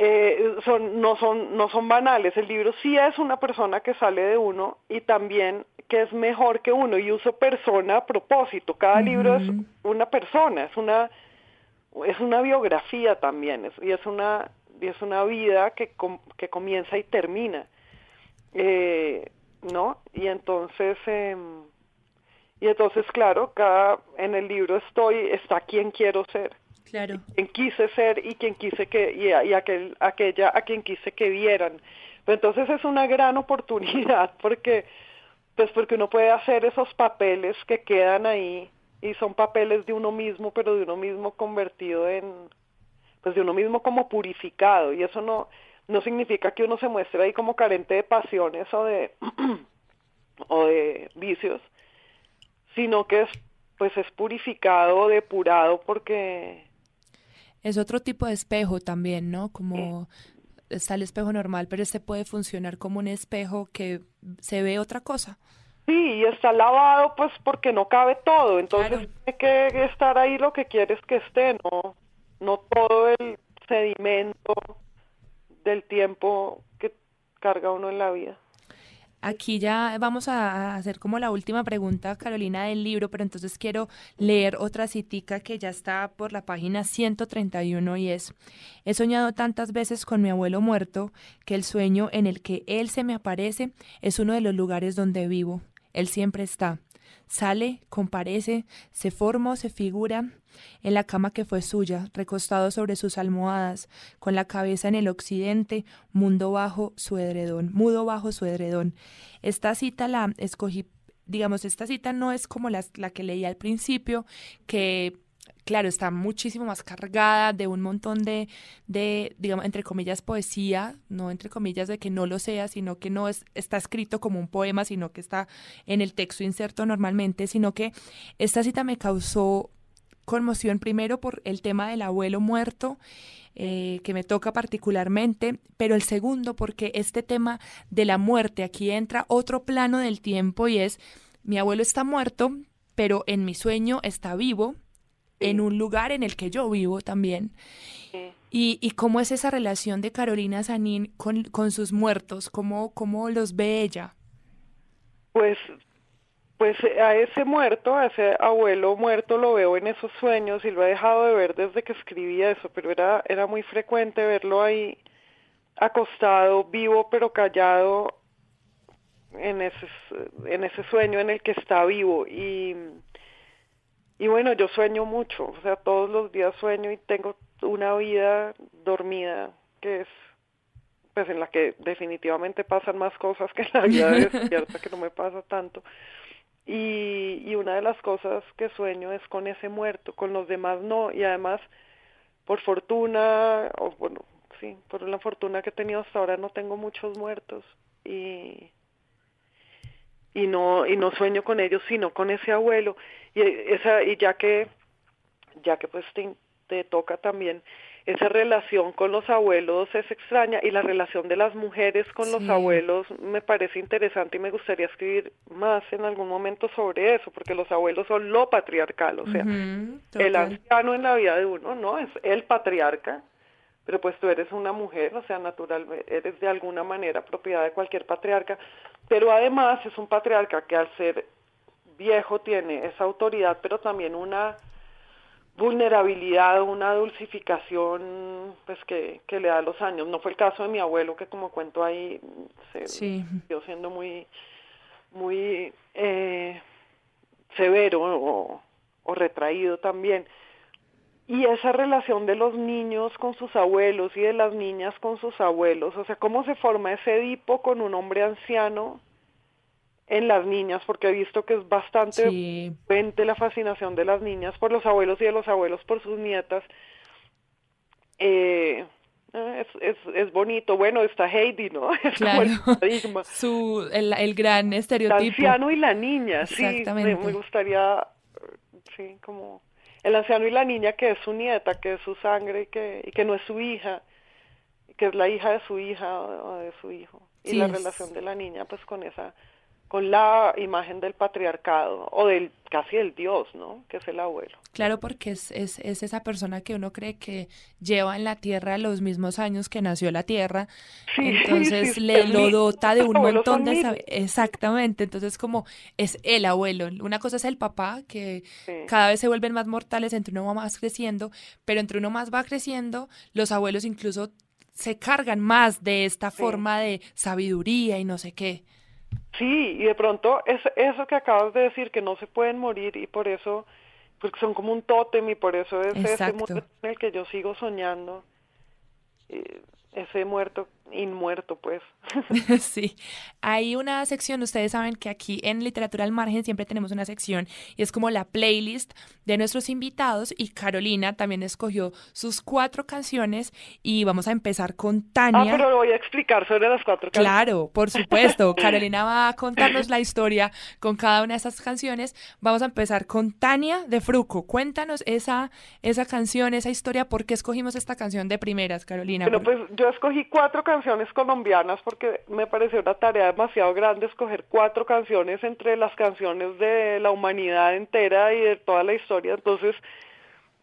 Eh, son, no, son, no son banales, el libro sí es una persona que sale de uno y también que es mejor que uno y uso persona a propósito, cada libro es una persona, es una, es una biografía también y es una, y es una vida que, que comienza y termina. Eh, ¿no? Y entonces, eh, y entonces, claro, cada, en el libro estoy, está quien quiero ser. Claro. Quien quise ser y quien quise que, y, y aquel, aquella a quien quise que vieran. Pero entonces es una gran oportunidad porque, pues porque uno puede hacer esos papeles que quedan ahí y son papeles de uno mismo, pero de uno mismo convertido en, pues de uno mismo como purificado. Y eso no, no significa que uno se muestre ahí como carente de pasiones o de o de vicios, sino que es pues es purificado, depurado porque es otro tipo de espejo también, ¿no? Como está el espejo normal, pero este puede funcionar como un espejo que se ve otra cosa. Sí, y está lavado pues porque no cabe todo, entonces tiene que estar ahí lo que quieres que esté, no no todo el sedimento del tiempo que carga uno en la vida. Aquí ya vamos a hacer como la última pregunta, Carolina, del libro, pero entonces quiero leer otra citica que ya está por la página 131 y es, he soñado tantas veces con mi abuelo muerto que el sueño en el que él se me aparece es uno de los lugares donde vivo. Él siempre está. Sale, comparece, se forma o se figura en la cama que fue suya, recostado sobre sus almohadas, con la cabeza en el occidente, mundo bajo su edredón, mudo bajo su edredón. Esta cita la escogí digamos, esta cita no es como la, la que leí al principio, que claro, está muchísimo más cargada de un montón de, de, digamos, entre comillas, poesía, no entre comillas de que no lo sea, sino que no es, está escrito como un poema, sino que está en el texto inserto normalmente, sino que esta cita me causó conmoción primero por el tema del abuelo muerto, eh, que me toca particularmente, pero el segundo porque este tema de la muerte, aquí entra otro plano del tiempo y es, mi abuelo está muerto, pero en mi sueño está vivo, en un lugar en el que yo vivo también. Y, y cómo es esa relación de Carolina Sanín con, con sus muertos, cómo, cómo los ve ella. Pues pues a ese muerto, a ese abuelo muerto lo veo en esos sueños y lo he dejado de ver desde que escribía eso, pero era, era muy frecuente verlo ahí acostado, vivo pero callado en ese, en ese sueño en el que está vivo y, y bueno, yo sueño mucho, o sea, todos los días sueño y tengo una vida dormida que es pues en la que definitivamente pasan más cosas que en la vida despierta, que no me pasa tanto. Y, y una de las cosas que sueño es con ese muerto, con los demás no, y además, por fortuna, o bueno, sí, por la fortuna que he tenido hasta ahora no tengo muchos muertos y y no y no sueño con ellos sino con ese abuelo. Y esa y ya que ya que pues te, te toca también esa relación con los abuelos es extraña y la relación de las mujeres con los abuelos me parece interesante y me gustaría escribir más en algún momento sobre eso, porque los abuelos son lo patriarcal, o sea, el anciano en la vida de uno, ¿no? Es el patriarca, pero pues tú eres una mujer, o sea, natural, eres de alguna manera propiedad de cualquier patriarca, pero además es un patriarca que al ser viejo tiene esa autoridad, pero también una vulnerabilidad, una dulcificación pues que, que le da los años. No fue el caso de mi abuelo que como cuento ahí se sí. siendo muy muy eh, severo o, o retraído también. Y esa relación de los niños con sus abuelos y de las niñas con sus abuelos, o sea, cómo se forma ese Edipo con un hombre anciano en las niñas, porque he visto que es bastante sí. la fascinación de las niñas por los abuelos y de los abuelos por sus nietas. Eh, es, es, es, bonito. Bueno, está Heidi, ¿no? Es claro. el, Su, el, el, gran estereotipo. El anciano y la niña, sí. Me, me, gustaría, sí, como el anciano y la niña que es su nieta, que es su sangre y que, y que no es su hija, que es la hija de su hija o de su hijo. Y sí, la relación de la niña, pues con esa con la imagen del patriarcado o del casi el dios, ¿no? Que es el abuelo. Claro, porque es, es, es, esa persona que uno cree que lleva en la tierra los mismos años que nació la tierra, sí, entonces sí, le lo dota de un montón de. Exactamente, entonces como es el abuelo. Una cosa es el papá, que cada vez se vuelven más mortales, entre uno va más creciendo, pero entre uno más va creciendo, los abuelos incluso se cargan más de esta forma de sabiduría y no sé qué. Sí, y de pronto es eso que acabas de decir, que no se pueden morir y por eso, porque son como un tótem y por eso es Exacto. ese mundo en el que yo sigo soñando, eh, ese muerto inmuerto, pues. sí, hay una sección, ustedes saben que aquí en Literatura al Margen siempre tenemos una sección y es como la playlist de nuestros invitados y Carolina también escogió sus cuatro canciones y vamos a empezar con Tania. Ah, pero lo voy a explicar sobre las cuatro canciones. Claro, por supuesto. Carolina va a contarnos la historia con cada una de esas canciones. Vamos a empezar con Tania de Fruco. Cuéntanos esa, esa canción, esa historia, ¿por qué escogimos esta canción de primeras, Carolina? Bueno, pues yo escogí cuatro canciones canciones colombianas porque me pareció una tarea demasiado grande escoger cuatro canciones entre las canciones de la humanidad entera y de toda la historia. Entonces,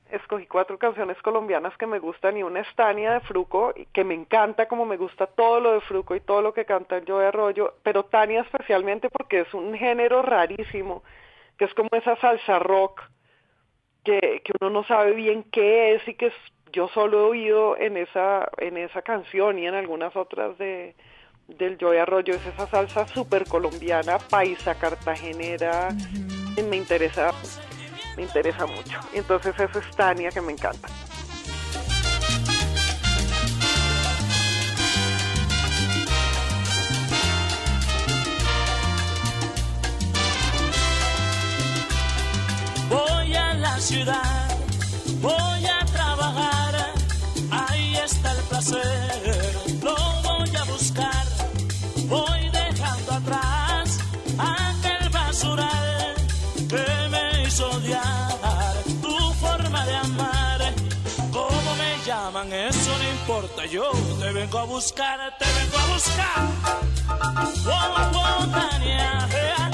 escogí cuatro canciones colombianas que me gustan y una es Tania de Fruco, que me encanta como me gusta todo lo de Fruco y todo lo que canta el Joe Arroyo, pero Tania especialmente porque es un género rarísimo, que es como esa salsa rock que, que uno no sabe bien qué es y que es yo solo he oído en esa, en esa canción y en algunas otras de, del Joy Arroyo, es esa salsa súper colombiana, paisa, cartagenera, me interesa, me interesa mucho. Entonces eso es Tania que me encanta. Voy a la ciudad, voy a trabajar placer, lo voy a buscar, voy dejando atrás aquel basural que me hizo odiar tu forma de amar. ¿Cómo me llaman? Eso no importa, yo te vengo a buscar, te vengo a buscar. Oh, oh,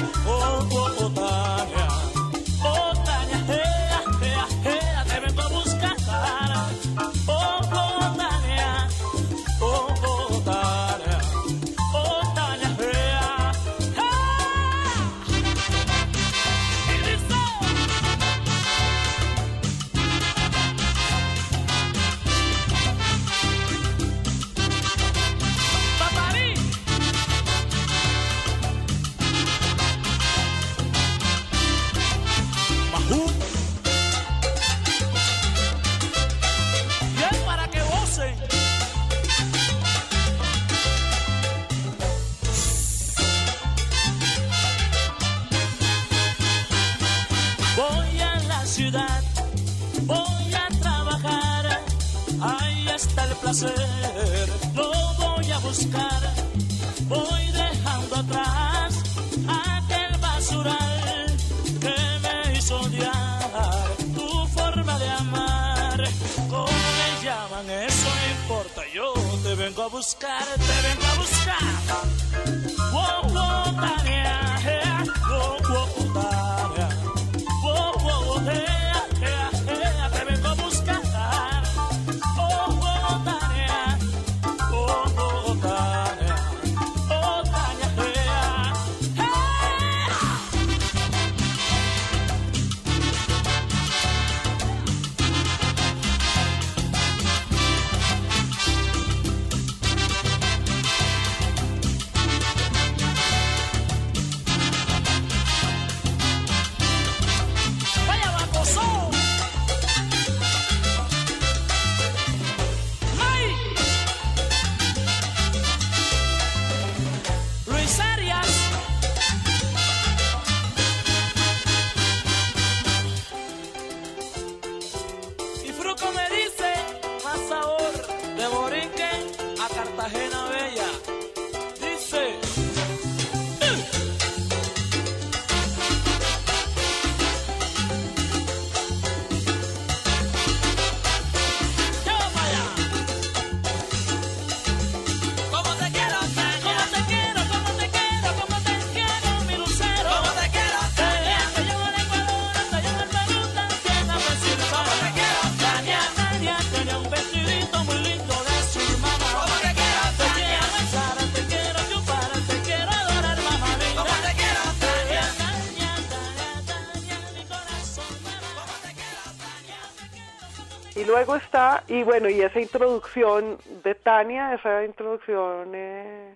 y bueno, y esa introducción de Tania, esa introducción eh,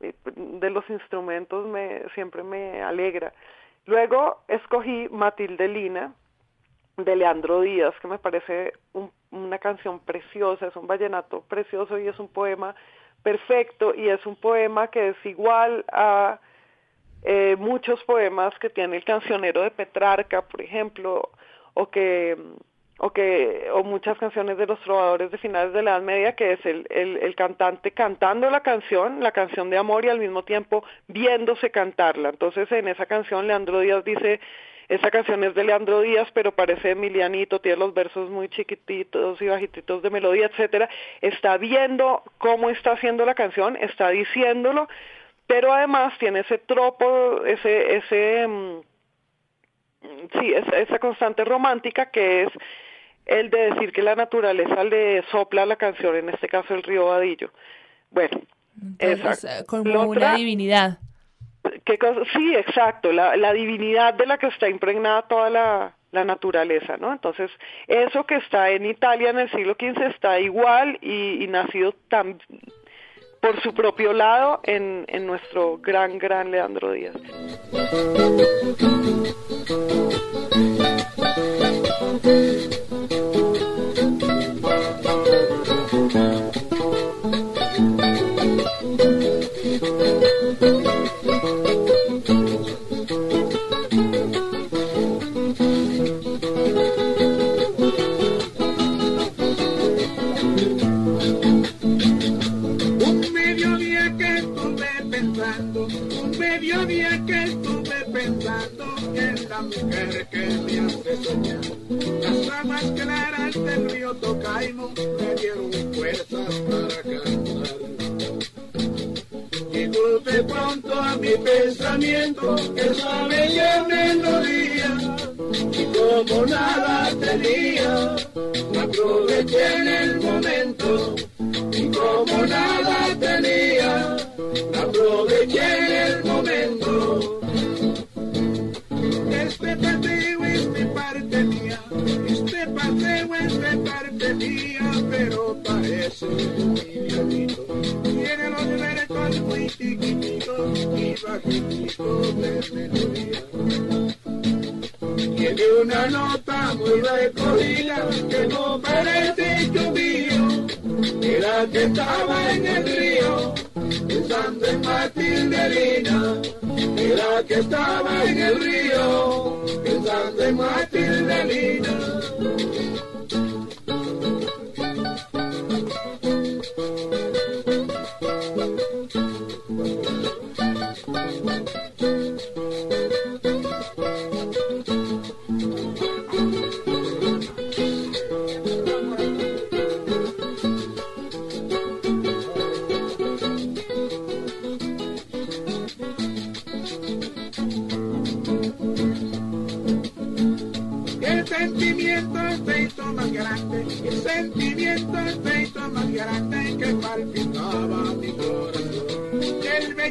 de los instrumentos me siempre me alegra. Luego escogí Matilde Lina de Leandro Díaz, que me parece un- una canción preciosa, es un vallenato precioso y es un poema perfecto y es un poema que es igual a eh, muchos poemas que tiene el cancionero de Petrarca, por ejemplo, o que o que o muchas canciones de los trovadores de finales de la Edad Media que es el, el, el cantante cantando la canción, la canción de amor y al mismo tiempo viéndose cantarla. Entonces en esa canción Leandro Díaz dice esa canción es de Leandro Díaz, pero parece Emilianito, tiene los versos muy chiquititos y bajititos de melodía, etcétera. Está viendo cómo está haciendo la canción, está diciéndolo, pero además tiene ese tropo, ese, ese, mm, sí, esa, esa constante romántica que es el de decir que la naturaleza le sopla la canción, en este caso el río Vadillo. Bueno, Entonces, exacto. eh, como Lo una otra- divinidad. ¿Qué cosa? Sí, exacto, la, la divinidad de la que está impregnada toda la, la naturaleza, ¿no? Entonces, eso que está en Italia en el siglo XV está igual y, y nacido tan por su propio lado en, en nuestro gran, gran Leandro Díaz. Que me hace soñar. Las aguas claras del río Tocaimo me dieron fuerzas para cantar. Llegó de pronto a mi pensamiento esa bella melodía y como nada tenía, aproveché en el momento y como nada tenía, aproveché en el momento. Tiene los versos muy chiquititos y bajititos de melodía. Tiene una nota muy recogida que no parece mío, era que estaba en el río, pensando en Matildelina, era que estaba en el río, pensando en Matildelina.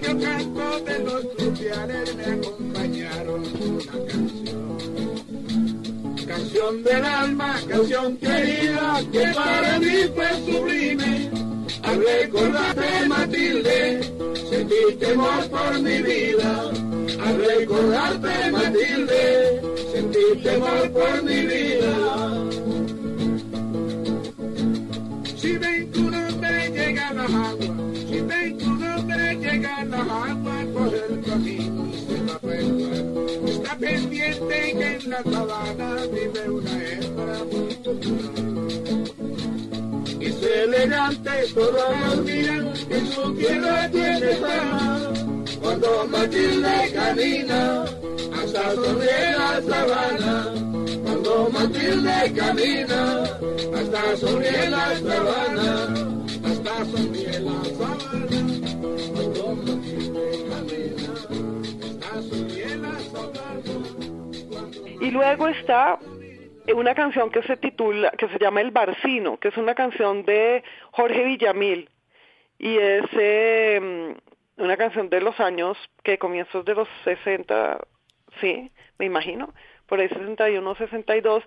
Bello canto de los fluviales me acompañaron una canción. Canción del alma, canción querida, que para mí fue sublime. Al recordarte Matilde, sentí temor por mi vida. Al recordarte Matilde, sentí temor por mi vida. La sabana vive una hembra muy popular. Es elegante, todos los miran, en su tierra tiene fama. Cuando Matilde camina, hasta sobre la sabana. Cuando Matilde camina, hasta sobre la sabana. Hasta sobre la sabana. Cuando Matilde camina, hasta sobre la sabana. Y luego está una canción que se titula, que se llama El Barcino, que es una canción de Jorge Villamil. Y es eh, una canción de los años que comienzos de los 60, sí, me imagino, por ahí 61, 62.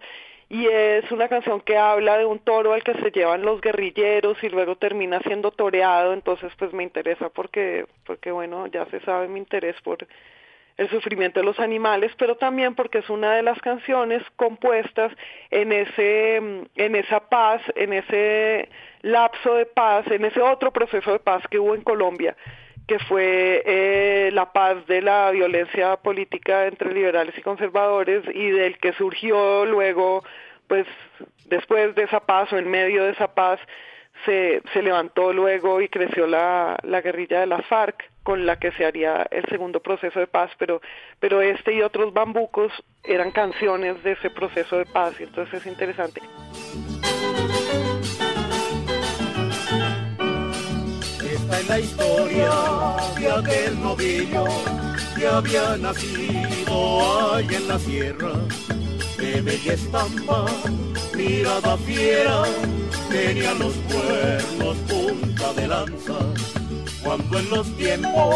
Y es una canción que habla de un toro al que se llevan los guerrilleros y luego termina siendo toreado. Entonces, pues me interesa porque, porque bueno, ya se sabe mi interés por el sufrimiento de los animales, pero también porque es una de las canciones compuestas en ese, en esa paz, en ese lapso de paz, en ese otro proceso de paz que hubo en Colombia, que fue eh, la paz de la violencia política entre liberales y conservadores y del que surgió luego, pues después de esa paz o en medio de esa paz, se, se levantó luego y creció la, la guerrilla de las FARC con la que se haría el segundo proceso de paz, pero, pero este y otros bambucos eran canciones de ese proceso de paz, y entonces es interesante. Esta es la historia de aquel novillo que había nacido ahí en la sierra, de bella estampa, mirada fiera, tenía los cuernos punta de lanza, cuando en los tiempos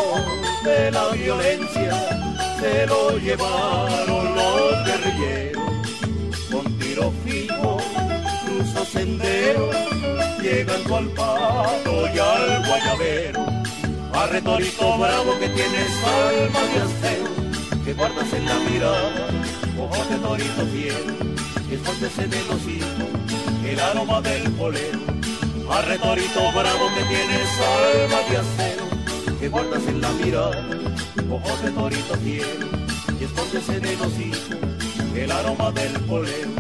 de la violencia se lo llevaron los guerrilleros, con tiro fijo, cruzó senderos, llegando al pato y al guayabero, a retorito bravo que tienes alma de acero, que guardas en la mirada, ojos de torito fiel, que escondes en el hocico, el aroma del polero, a retorito bravo que tienes alma de acero, que guardas en la mirada, ojos de torito fiel, que escondes en el el aroma del polero.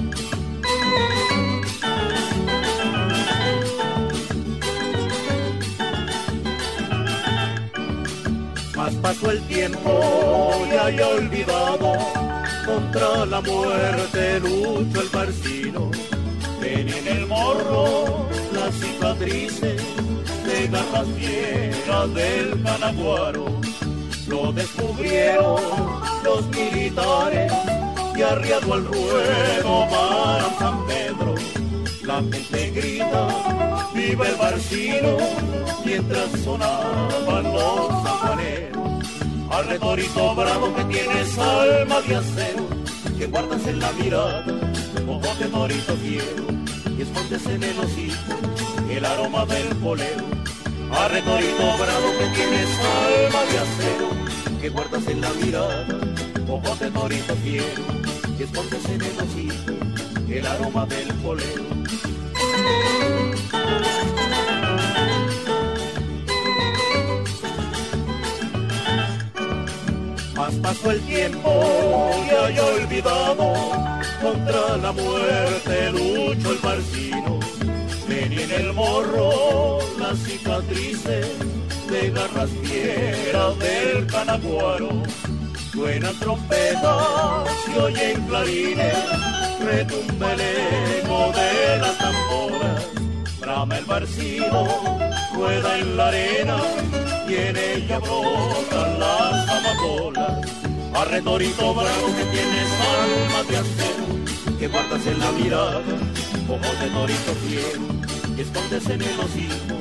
Más pasó el tiempo, ya he olvidado contra la muerte lucho el barcino. Tenía en el morro las cicatrices de garras fieras del canaguaro. Lo descubrieron los militares y arriado al ruedo para San Pedro. La gente grita, viva el barcino, mientras sonaban los zapaneros. Al retorito bravo que tienes alma de acero, que guardas en la mirada, ojos de torito fiero, y escondes en el hocico el aroma del polero. Al retorito bravo que tienes alma de acero, que guardas en la mirada, ojos de torito fiero, y escondes en el hocico el aroma del polero. Más pasó el tiempo y hay olvidado, contra la muerte lucho el marcino. Venía en el morro las cicatrices de garras fieras del canaguaro. Suenan trompetas y oyen clarines, retumba el eco de las tamboras. Brama el barcino, rueda en la arena y en ella brotan las amapolas. A retorito bravo que tienes alma de acero, que guardas en la mirada, ojos de torito fiero, que escondes en el hocico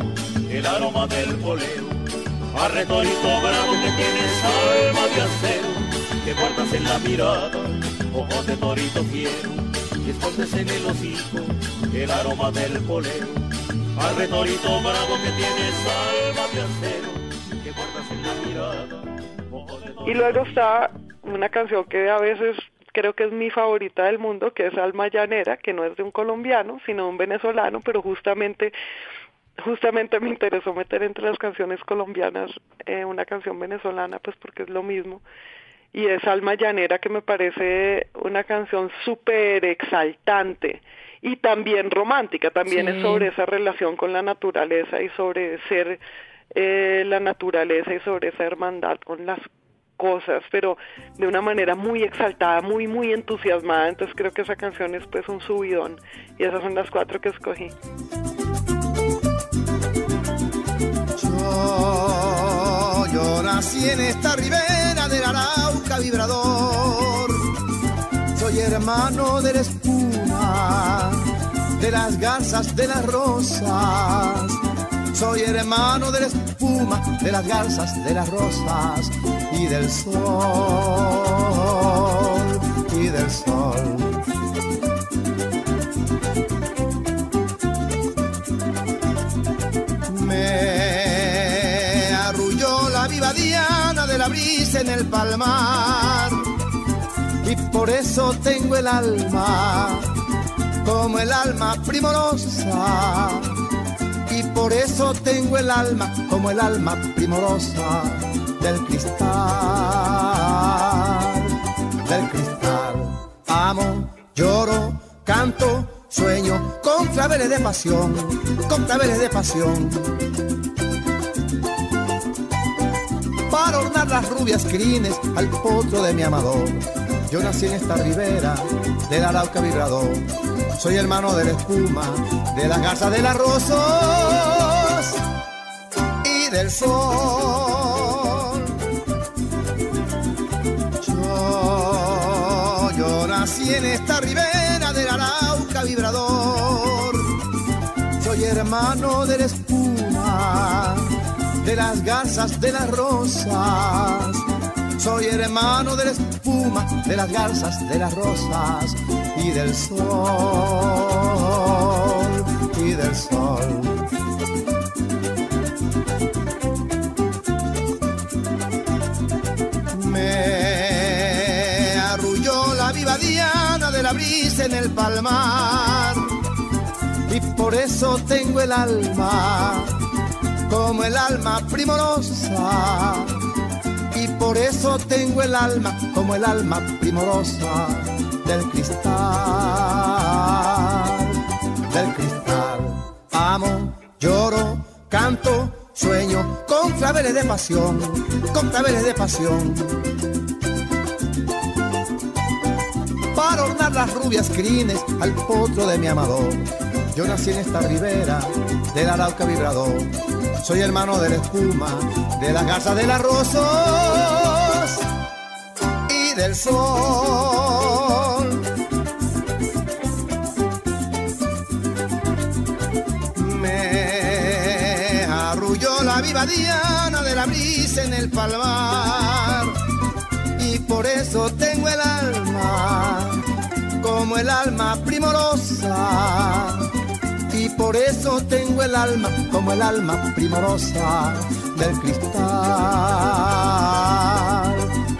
el aroma del poleo. A retorito bravo que tienes alma de acero, que guardas en la mirada, ojos de torito fiero, que escondes en el hocico el aroma del poleo. Al retorito bravo que tienes alma de acero, que guardas en la mirada, torito Y luego está una canción que a veces creo que es mi favorita del mundo, que es Alma Llanera, que no es de un colombiano, sino de un venezolano, pero justamente justamente me interesó meter entre las canciones colombianas eh, una canción venezolana, pues porque es lo mismo. Y es Alma Llanera, que me parece una canción súper exaltante y también romántica, también Sí. es sobre esa relación con la naturaleza y sobre ser eh, la naturaleza y sobre esa hermandad con las cosas, pero de una manera muy exaltada, muy, muy entusiasmada. Entonces creo que esa canción es pues un subidón. Y esas son las cuatro que escogí. Yo, yo nací en esta ribera del Arauca vibrador. Soy hermano de la espuma, de las garzas, de las rosas. Soy hermano de la espuma, de las garzas, de las rosas y del sol, y del sol. Me arrulló la viva diana de la brisa en el palmar y por eso tengo el alma como el alma primorosa y por eso tengo el alma como el alma primorosa del cristal, del cristal. Amo, lloro, canto, sueño con claveles de pasión, con claveles de pasión. Para ornar las rubias crines al potro de mi amador. Yo nací en esta ribera del Arauca vibrador. Soy hermano de la espuma, de las garzas de las rosas y del sol. En esta ribera del Arauca vibrador. Soy hermano de la espuma, de las garzas de las rosas. Soy hermano de la espuma, de las garzas, de las rosas y del sol, y del sol. En el palmar y por eso tengo el alma como el alma primorosa y por eso tengo el alma como el alma primorosa del cristal, del cristal. Amo, lloro, canto, sueño con claveles de pasión, con claveles de pasión. Para ornar las rubias crines al potro de mi amador. Yo nací en esta ribera del Arauca vibrador. Soy hermano de la espuma, de la garza de las rosas y del sol. Me arrulló la viva diana de la brisa en el palmar por eso tengo el alma como el alma primorosa y por eso tengo el alma como el alma primorosa del cristal,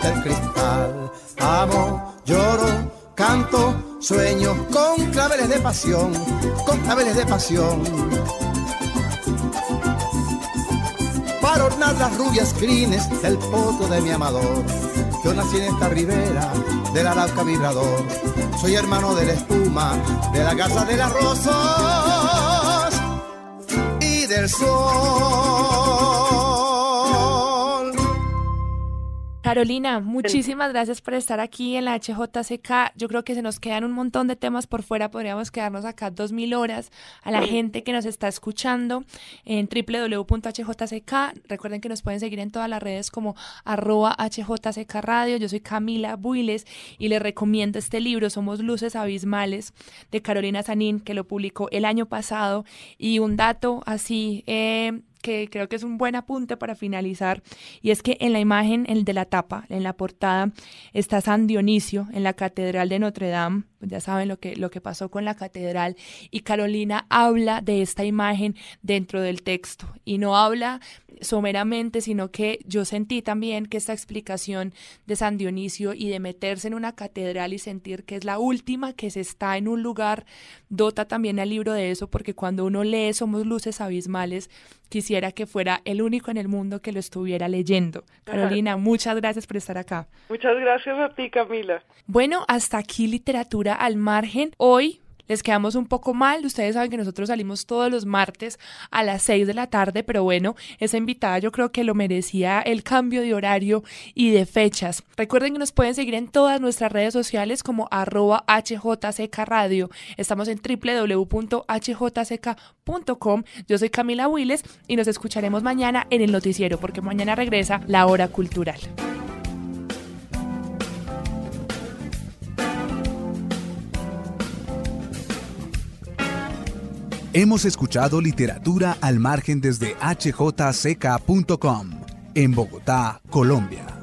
del cristal. Amo, lloro, canto, sueño con claveles de pasión, con claveles de pasión. Para ornar las rubias crines del poto de mi amador. Yo nací en esta ribera del Arauca vibrador. Soy hermano de la espuma, de la casa de las rosas y del sol. Carolina, muchísimas gracias por estar aquí en la HJCK. Yo creo que se nos quedan un montón de temas por fuera. Podríamos quedarnos acá dos mil horas. A la gente que nos está escuchando en www.hjck. Recuerden que nos pueden seguir en todas las redes como arroba HJCK Radio. Yo soy Camila Builes y les recomiendo este libro, Somos Luces Abismales, de Carolina Sanín, que lo publicó el año pasado. Y un dato así... Eh, que creo que es un buen apunte para finalizar, y es que en la imagen, el de la tapa, en la portada, está San Dionisio en la Catedral de Notre Dame, ya saben lo que, lo que pasó con la catedral, y Carolina habla de esta imagen dentro del texto, y no habla someramente, sino que yo sentí también que esta explicación de San Dionisio y de meterse en una catedral y sentir que es la última que se está en un lugar, dota también al libro de eso, porque cuando uno lee Somos Luces Abismales, quisiera que fuera el único en el mundo que lo estuviera leyendo. Carolina, muchas gracias por estar acá. Muchas gracias a ti, Camila. Bueno, hasta aquí literatura al margen. Hoy les quedamos un poco mal. Ustedes saben que nosotros salimos todos los martes a las 6 de la tarde, pero bueno, esa invitada yo creo que lo merecía el cambio de horario y de fechas. Recuerden que nos pueden seguir en todas nuestras redes sociales como arroba HJCK Radio. Estamos en www.hjck.com. Yo soy Camila Willes y nos escucharemos mañana en el noticiero porque mañana regresa la hora cultural. Hemos escuchado literatura al margen desde hjck.com en Bogotá, Colombia.